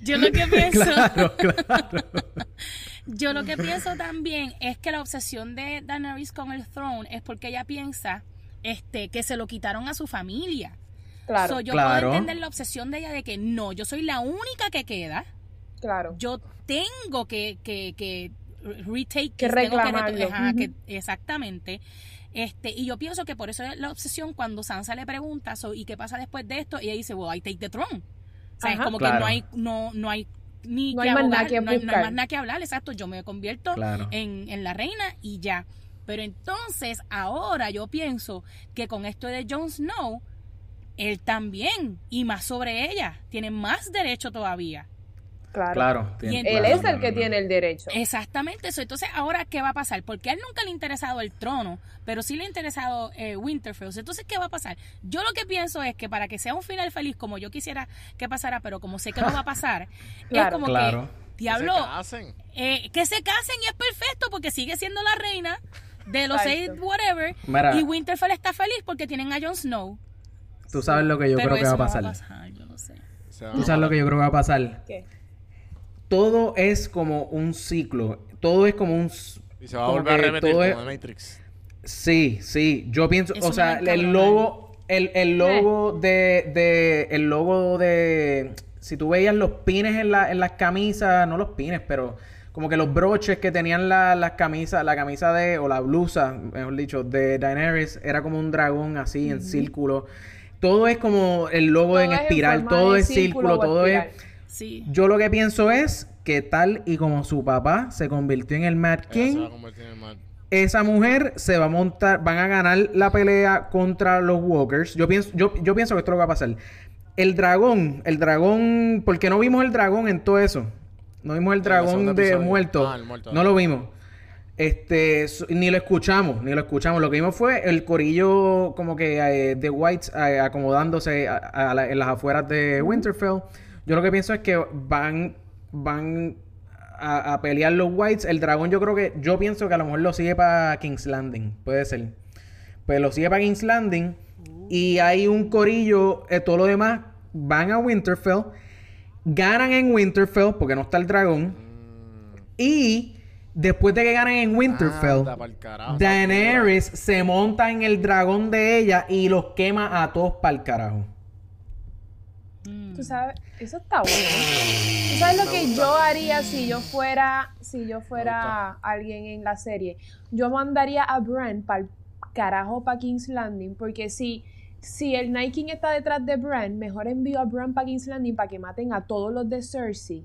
Yo lo que pienso,
Claro, claro.
yo lo que pienso también es que la obsesión de Daenerys con el throne es porque ella piensa este que se lo quitaron a su familia.
Claro,
So, yo
Claro.
puedo entender la obsesión de ella de que no, yo soy la única que queda.
claro.
Yo tengo que, que, que retake,
Que
tengo
reclamarlo.
ajá,
Ujú.
que- exactamente. Este, y yo pienso que por eso es la obsesión cuando Sansa le pregunta, so, ¿y qué pasa después de esto? Y ella dice, well, I take the throne. O sea, es
Ajá.
como que no hay, no, no hay ni
No
que
hay más nada
abogar,
que
no, hay, no hay
buscar.
más nada que hablar, exacto, yo me convierto
Claro.
en, en la reina y ya. Pero entonces, ahora yo pienso que con esto de Jon Snow, él también, y más sobre ella, tiene más derecho todavía.
Claro.
Claro. Tiene-
Él
claro,
es el
claro,
que
claro.
tiene el derecho.
Exactamente eso. Entonces, ahora, ¿qué va a pasar? Porque a él nunca le ha interesado el trono, pero sí le ha interesado eh, Winterfell. Entonces, ¿qué va a pasar? Yo lo que pienso es que para que sea un final feliz, como yo quisiera que pasara, pero como sé que no va a pasar, es como
Claro.
que, diablo,
Que se casen.
eh, que se casen y es perfecto porque sigue siendo la reina de los seis,
Exacto.
whatever,
Mira.
y Winterfell está feliz porque tienen a Jon Snow.
Tú sabes lo que yo
pero
creo que va a pasar.
pasar, yo no sé.
Tú sabes lo que yo creo que va a pasar.
¿Qué?
Todo es como un ciclo. Todo es como un...
Y se va a
como
volver a repetir
todo
como
es-
Matrix.
Sí, sí. Yo pienso,
Eso
o sea, el logo, el, el logo de, de, el logo de, si tú veías los pines en, la, en las camisas, no los pines, pero como que los broches que tenían la- las camisas, la camisa de, o la blusa, mejor dicho, de Daenerys, era como un dragón así en círculo. Todo es como el logo
Todo
en
es en
espiral, todo es
círculo
todo es...
Sí.
Yo lo que pienso es que tal y como su papá se convirtió en el Mad King,
el
esa mujer se va a montar, van a ganar la pelea contra los Walkers. Yo pienso, yo, yo pienso que esto es lo que va a pasar. El dragón, el dragón, porque no vimos el dragón en todo eso. No vimos el dragón de muerto.
Ah, el muerto.
No lo vimos. Este, ni lo escuchamos, ni lo escuchamos. Lo que vimos fue el corillo como que eh, de Whites eh, acomodándose a- a la- en las afueras de Winterfell. Yo lo que pienso es que van, van a, a pelear los Whites. El dragón yo creo que, yo pienso que a lo mejor lo sigue para King's Landing, puede ser. Pues lo sigue para King's Landing y hay un corillo, eh, todo lo demás van a Winterfell, ganan en Winterfell porque no está el dragón y después de que ganan en Winterfell,
Anda pa'l carajo,
Daenerys se monta en el dragón de ella y los quema a todos para el carajo.
Tú sabes, eso está bueno. ¿Tú sabes lo que yo haría si yo fuera, si yo fuera alguien en la serie? Yo mandaría a Bran para el carajo para King's Landing, porque si, si el Night King está detrás de Bran, mejor envío a Bran para King's Landing para que maten a todos los de Cersei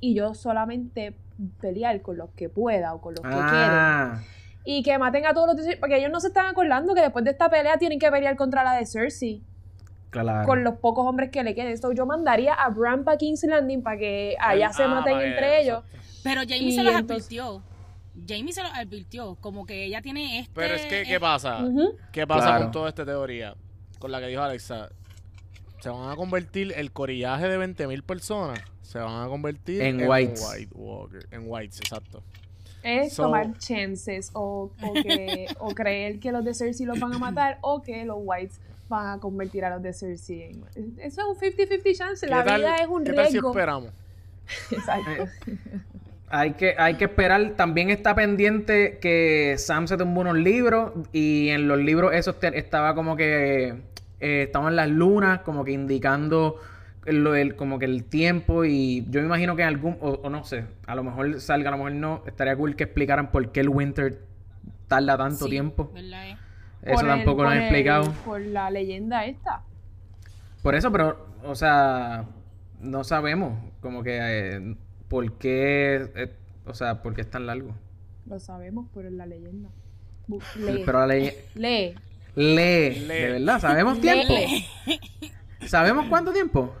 y yo solamente pelear con los que pueda o con los que quieren.
Ah,
Y que maten a todos los de Cersei, porque ellos no se están acordando que después de esta pelea tienen que pelear contra la de Cersei
claro.
con los pocos hombres que le queden. So, yo mandaría a Bran para King's Landing para que allá se
Ah,
maten
para que-
entre ellos.
Pero Jamie se los
entonces-
advirtió. Jamie se los advirtió. Como que ella tiene este.
Pero es que, ¿qué pasa? ¿Qué pasa
Claro.
con toda esta teoría? Con la que dijo Alexa. Se van a convertir el corillaje de 20.000 personas. Se van a convertir
En whites.
White Walker, en whites, exacto.
Es
So-
tomar chances o, o, que, o creer que los de Cersei los van a matar o que los Whites van a convertir a los de Cersei en... Eso es un 50-50 chance. La
¿Qué tal-
vida es un
¿Qué tal si
riesgo.
esperamos?
Exacto.
Hay que, hay que esperar. También está pendiente que Sam se tumbó unos libros y en los libros esos te- estaba como que eh, estaban las lunas como que indicando lo, el, como que el tiempo y yo me imagino que en algún o, o no sé, a lo mejor salga, a lo mejor no, estaría cool que explicaran por qué el Winter tarda tanto
sí,
tiempo.
¿verdad?
Eso
el-
tampoco lo han
el-
explicado.
Por la leyenda esta.
Por eso, pero, o sea, no sabemos como que eh, por qué, eh, o sea, por qué es tan largo.
Lo sabemos por la leyenda. Bu- Lee.
Pero la ley...
Lee.
Lee,
Lee.
de verdad, ¿sabemos tiempo? ¿Sabemos cuánto tiempo?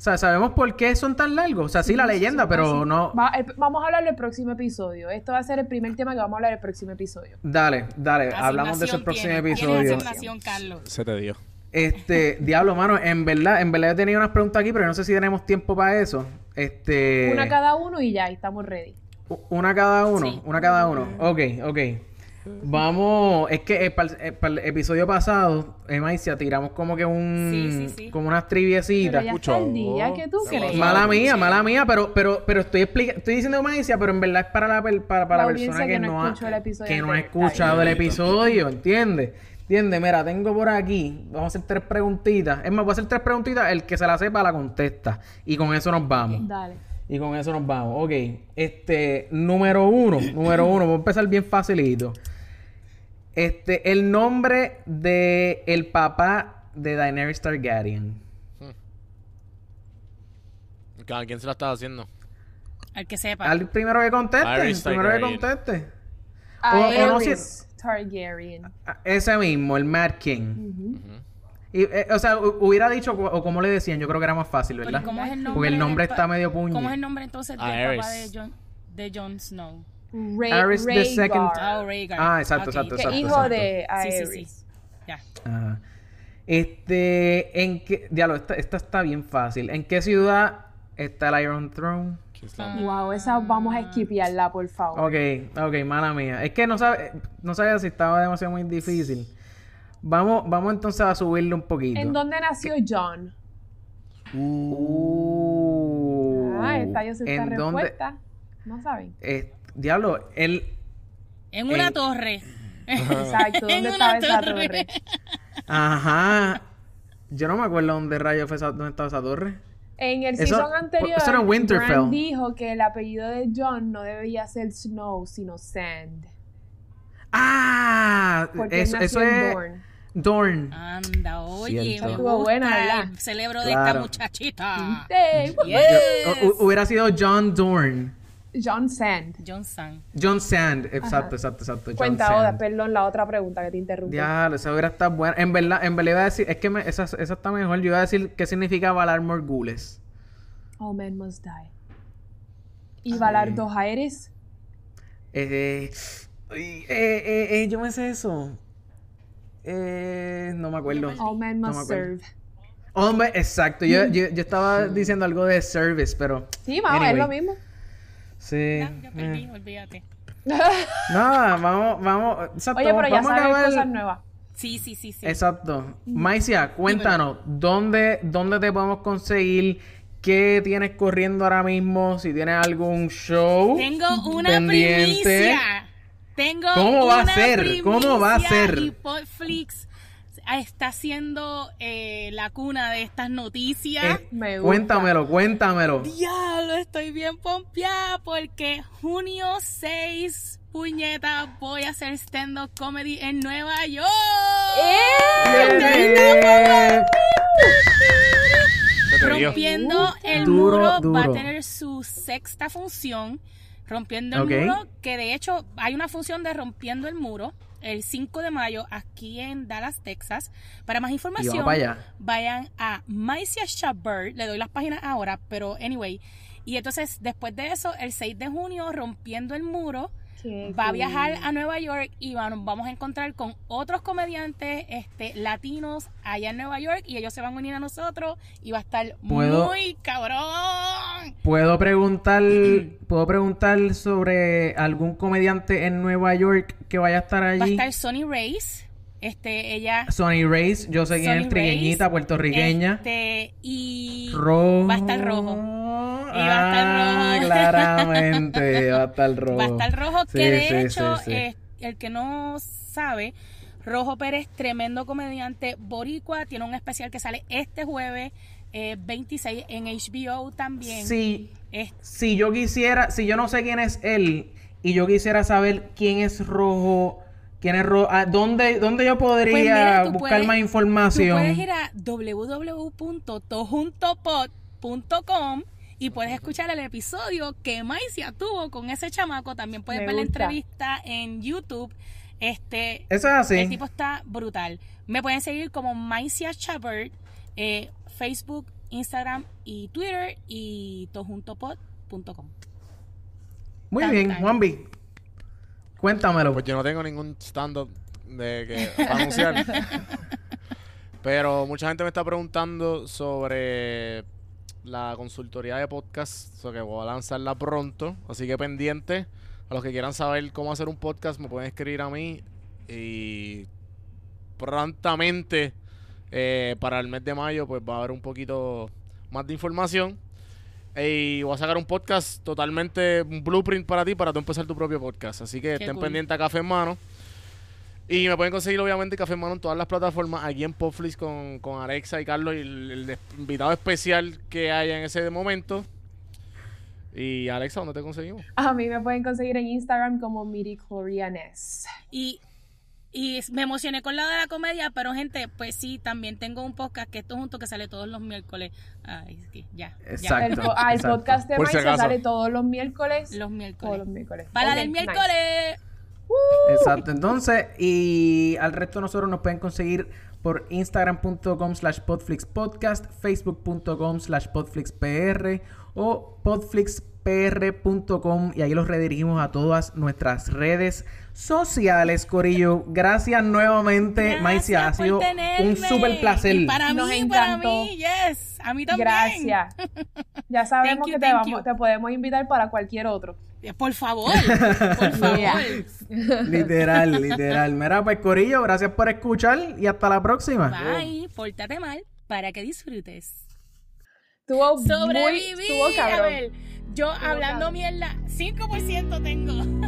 O sea, ¿sabemos por qué son tan largos? O sea, sí, la leyenda, pero no...
Va- el- vamos a hablar del próximo episodio. Esto va a ser el primer tema que vamos a hablar el próximo episodio.
Dale, dale, hablamos de ese próximo
tiene.
Episodio.
asignación, Carlos.
Se te dio.
Este, diablo, mano, en verdad, en verdad he tenido unas preguntas aquí, pero no sé si tenemos tiempo para eso. Este...
Una cada uno y ya, estamos ready.
U- Una cada uno,
Sí.
una cada uno. Ok, ok. Vamos, es que eh, para el, episodio pasado, eh, Maicia, tiramos como que un,
Sí, sí, sí.
como unas triviecitas.
el día, ¿qué tú crees?
Mala mía, mala mía, pero, pero, pero estoy explica estoy diciendo Maicia, pero en verdad es para la, para, para
La
persona que,
que no
ha,
el
que no ha escuchado el episodio, ¿entiendes? ¿Entiendes? Mira, tengo por aquí, vamos a hacer tres preguntitas. Es más, voy a hacer tres preguntitas, el que se la sepa la contesta. Y con eso nos vamos.
Dale.
Y con eso nos vamos. Ok. Este, número uno. Número uno. Vamos a empezar bien facilito. Este, el nombre de el papá de Daenerys Targaryen.
¿A quién se la estaba haciendo?
Al que sepa.
Al primero que conteste. El primero que
Targaryen.
conteste.
A
O- o no si-
Aerys Targaryen.
Ah, Ese mismo, el Mad King. Y, eh, o sea, hu- hubiera dicho, o como le decían, yo creo que era más fácil,
Porque
¿verdad?
¿Cómo es el nombre?
Porque el nombre está medio puño.
¿Cómo es el nombre entonces del papá de Jon, de Jon Snow?
Ra-
Aerys the second-
Rhaegar.
Oh, Rhaegar.
Ah, exacto,
Ok.
exacto, exacto.
hijo de
Sí, sí,
Aerys.
sí. Ya.
Ajá. Este, ¿en qué? Diablo, esta, esta está bien fácil. ¿En qué ciudad está el Iron Throne?
Wow, esa vamos a esquipearla, por favor.
Ok, ok, mala mía. Es que no sabe, no sabía si estaba demasiado muy difícil. Vamos, vamos entonces a subirle un poquito.
¿En dónde nació John?
Uh,
Ah, esta yo sé esta
¿En dónde?
respuesta. No saben.
Eh, diablo, él.
En una torre.
Exacto,
En
¿dónde
una
estaba esa
torre.
torre?
Ajá. Yo no me acuerdo dónde rayos fue esa, dónde estaba esa torre.
En el
Eso-
season anterior,
eso era en Winterfell.
Bran dijo que el apellido de John no debía ser Snow, sino Sand.
Ah,
Porque
eso,
él
eso
nació en
es
Dorne.
Dorn.
Anda, oye,
Cierto.
me
Estuvo
gusta
buena,
celebro de
Claro.
esta muchachita.
Hubiera sido John Dorn.
John Sand.
John San.
John Sand. Exacto,
Ajá.
exacto, exacto. John
Cuenta,
Sand.
Oda, perdón, la otra pregunta que te interrumpí.
Diablo, esa hubiera estado buena. En verdad, en verdad iba a decir, es que me- esa, esa está mejor. Yo iba a decir qué significa Valar Morgulis.
All men must die. ¿Y Valar dos Aires?
Eh, eh, eh, eh, yo me sé eso. Eh, no me acuerdo.
All men must serve.
Hombre, exacto. Yo, yo, yo estaba diciendo algo de service, pero.
Sí, vamos,
Anyway.
es lo mismo.
Sí.
Ah, yo perdí,
eh.
olvídate.
Nada, vamos, vamos. Exacto,
Oye, pero ya
vamos a
sabes
acabar-
cosas nuevas.
Sí, sí, sí, sí.
Exacto. Maicia, cuéntanos, ¿dónde, ¿dónde te podemos conseguir? ¿Qué tienes corriendo ahora mismo? Si tienes algún show
Tengo una
pendiente.
primicia. Tengo
¿Cómo va a ser? ¿Cómo va a ser?
Y Podflix está siendo eh, la cuna de estas noticias.
Eh,
Me gusta.
cuéntamelo, cuéntamelo.
Diablo, estoy bien pompeada porque junio 6, puñeta, voy a hacer stand-up comedy en Nueva York.
Eh.
Rompiendo el
Duro,
muro va a
duro.
tener su sexta función. Rompiendo el muro, que de hecho hay una función de Rompiendo el muro el 5 de mayo aquí en Dallas, Texas. Para más información, vayan a Maicia Shabert, le doy las páginas ahora, pero anyway. Y entonces, después de eso, el 6 de junio, Rompiendo el Muro,
Qué
va a viajar a Nueva York y va- nos vamos a encontrar con otros comediantes este, latinos allá en Nueva York y ellos se van a unir a nosotros y va a estar
¿Puedo?
muy cabrón.
¿Puedo preguntar, ¿Puedo preguntar sobre algún comediante en Nueva York que vaya a estar
Va a
allí?
estar Sonny Race, este, ella...
Sonny Race, yo sé quién es, trigueñita,
Race,
puertorriqueña.
Este, y...
Rojo.
Va a estar rojo. Y va a estar
Ah,
rojo.
claramente, va a estar rojo.
Va a estar Rojo,
Sí,
que de
sí,
hecho,
sí, sí.
eh, el que no sabe, Rojo Pérez, tremendo comediante boricua, tiene un especial que sale este jueves eh, 26 en HBO también.
Si,
Es-
si yo quisiera, si yo no sé quién es él y yo quisiera saber quién es rojo, quién es rojo, ah, ¿dónde, ¿dónde yo podría
Pues mira,
buscar
puedes-
más
Tú
información?
puedes ir a www.tojuntopod.com y puedes escuchar el episodio que Maicia tuvo con ese chamaco. También puedes
Me
ver la entrevista en YouTube. Este,
Eso es así.
El tipo está brutal. Me pueden seguir como Maicia Chabert, eh, Facebook, Instagram y Twitter y tojuntopod.com.
Muy
tan,
bien,
tan.
Juanvi. Cuéntamelo.
Pues yo no tengo ningún stand-up de que anunciar. Pero mucha gente me está preguntando sobre la consultoría de podcast, so que voy a lanzarla pronto, así que pendiente. A los que quieran saber cómo hacer un podcast me pueden escribir a mí y prontamente eh, para el mes de mayo pues va a haber un poquito más de información. Y voy a sacar un podcast totalmente, un blueprint para ti, para tú empezar tu propio podcast. Así que estén
cool.
pendientes a Café en Mano. Y me pueden conseguir, obviamente, Café en Mano en todas las plataformas. Aquí en Popflix con, con Alexa y Carlos y el, invitado especial que haya en ese momento. Y Alexa, ¿dónde te conseguimos?
A mí me pueden conseguir en Instagram como Miriclorianes.
Y Y me emocioné con la de la comedia, pero gente, pues sí, también tengo un podcast que esto junto que sale todos los miércoles. Ay, es que ya.
Exacto. El, ah, el podcast de Mike sale todos los miércoles.
Los miércoles.
Todos los miércoles.
Para el miércoles.
Exacto, entonces, y al resto nosotros nos pueden conseguir por instagram.com slash podflixpodcast, facebook.com slash podflixpr o podflixpr.com y ahí los redirigimos a todas nuestras redes sociales, Corillo. Gracias nuevamente, Maicia. Ha sido un súper placer.
para Nos mí, para mí, yes. A mí también.
Gracias. Ya sabemos que te, vamos, te podemos invitar para cualquier otro.
Eh, por favor, por favor.
literal, literal. Mira, pues Corillo, gracias por escuchar y hasta la próxima.
Bye, pórtate mal para que disfrutes.
Estuvo Sobreviví, muy, estuvo cabrón.
A ver, yo hablando mierda, 5% tengo.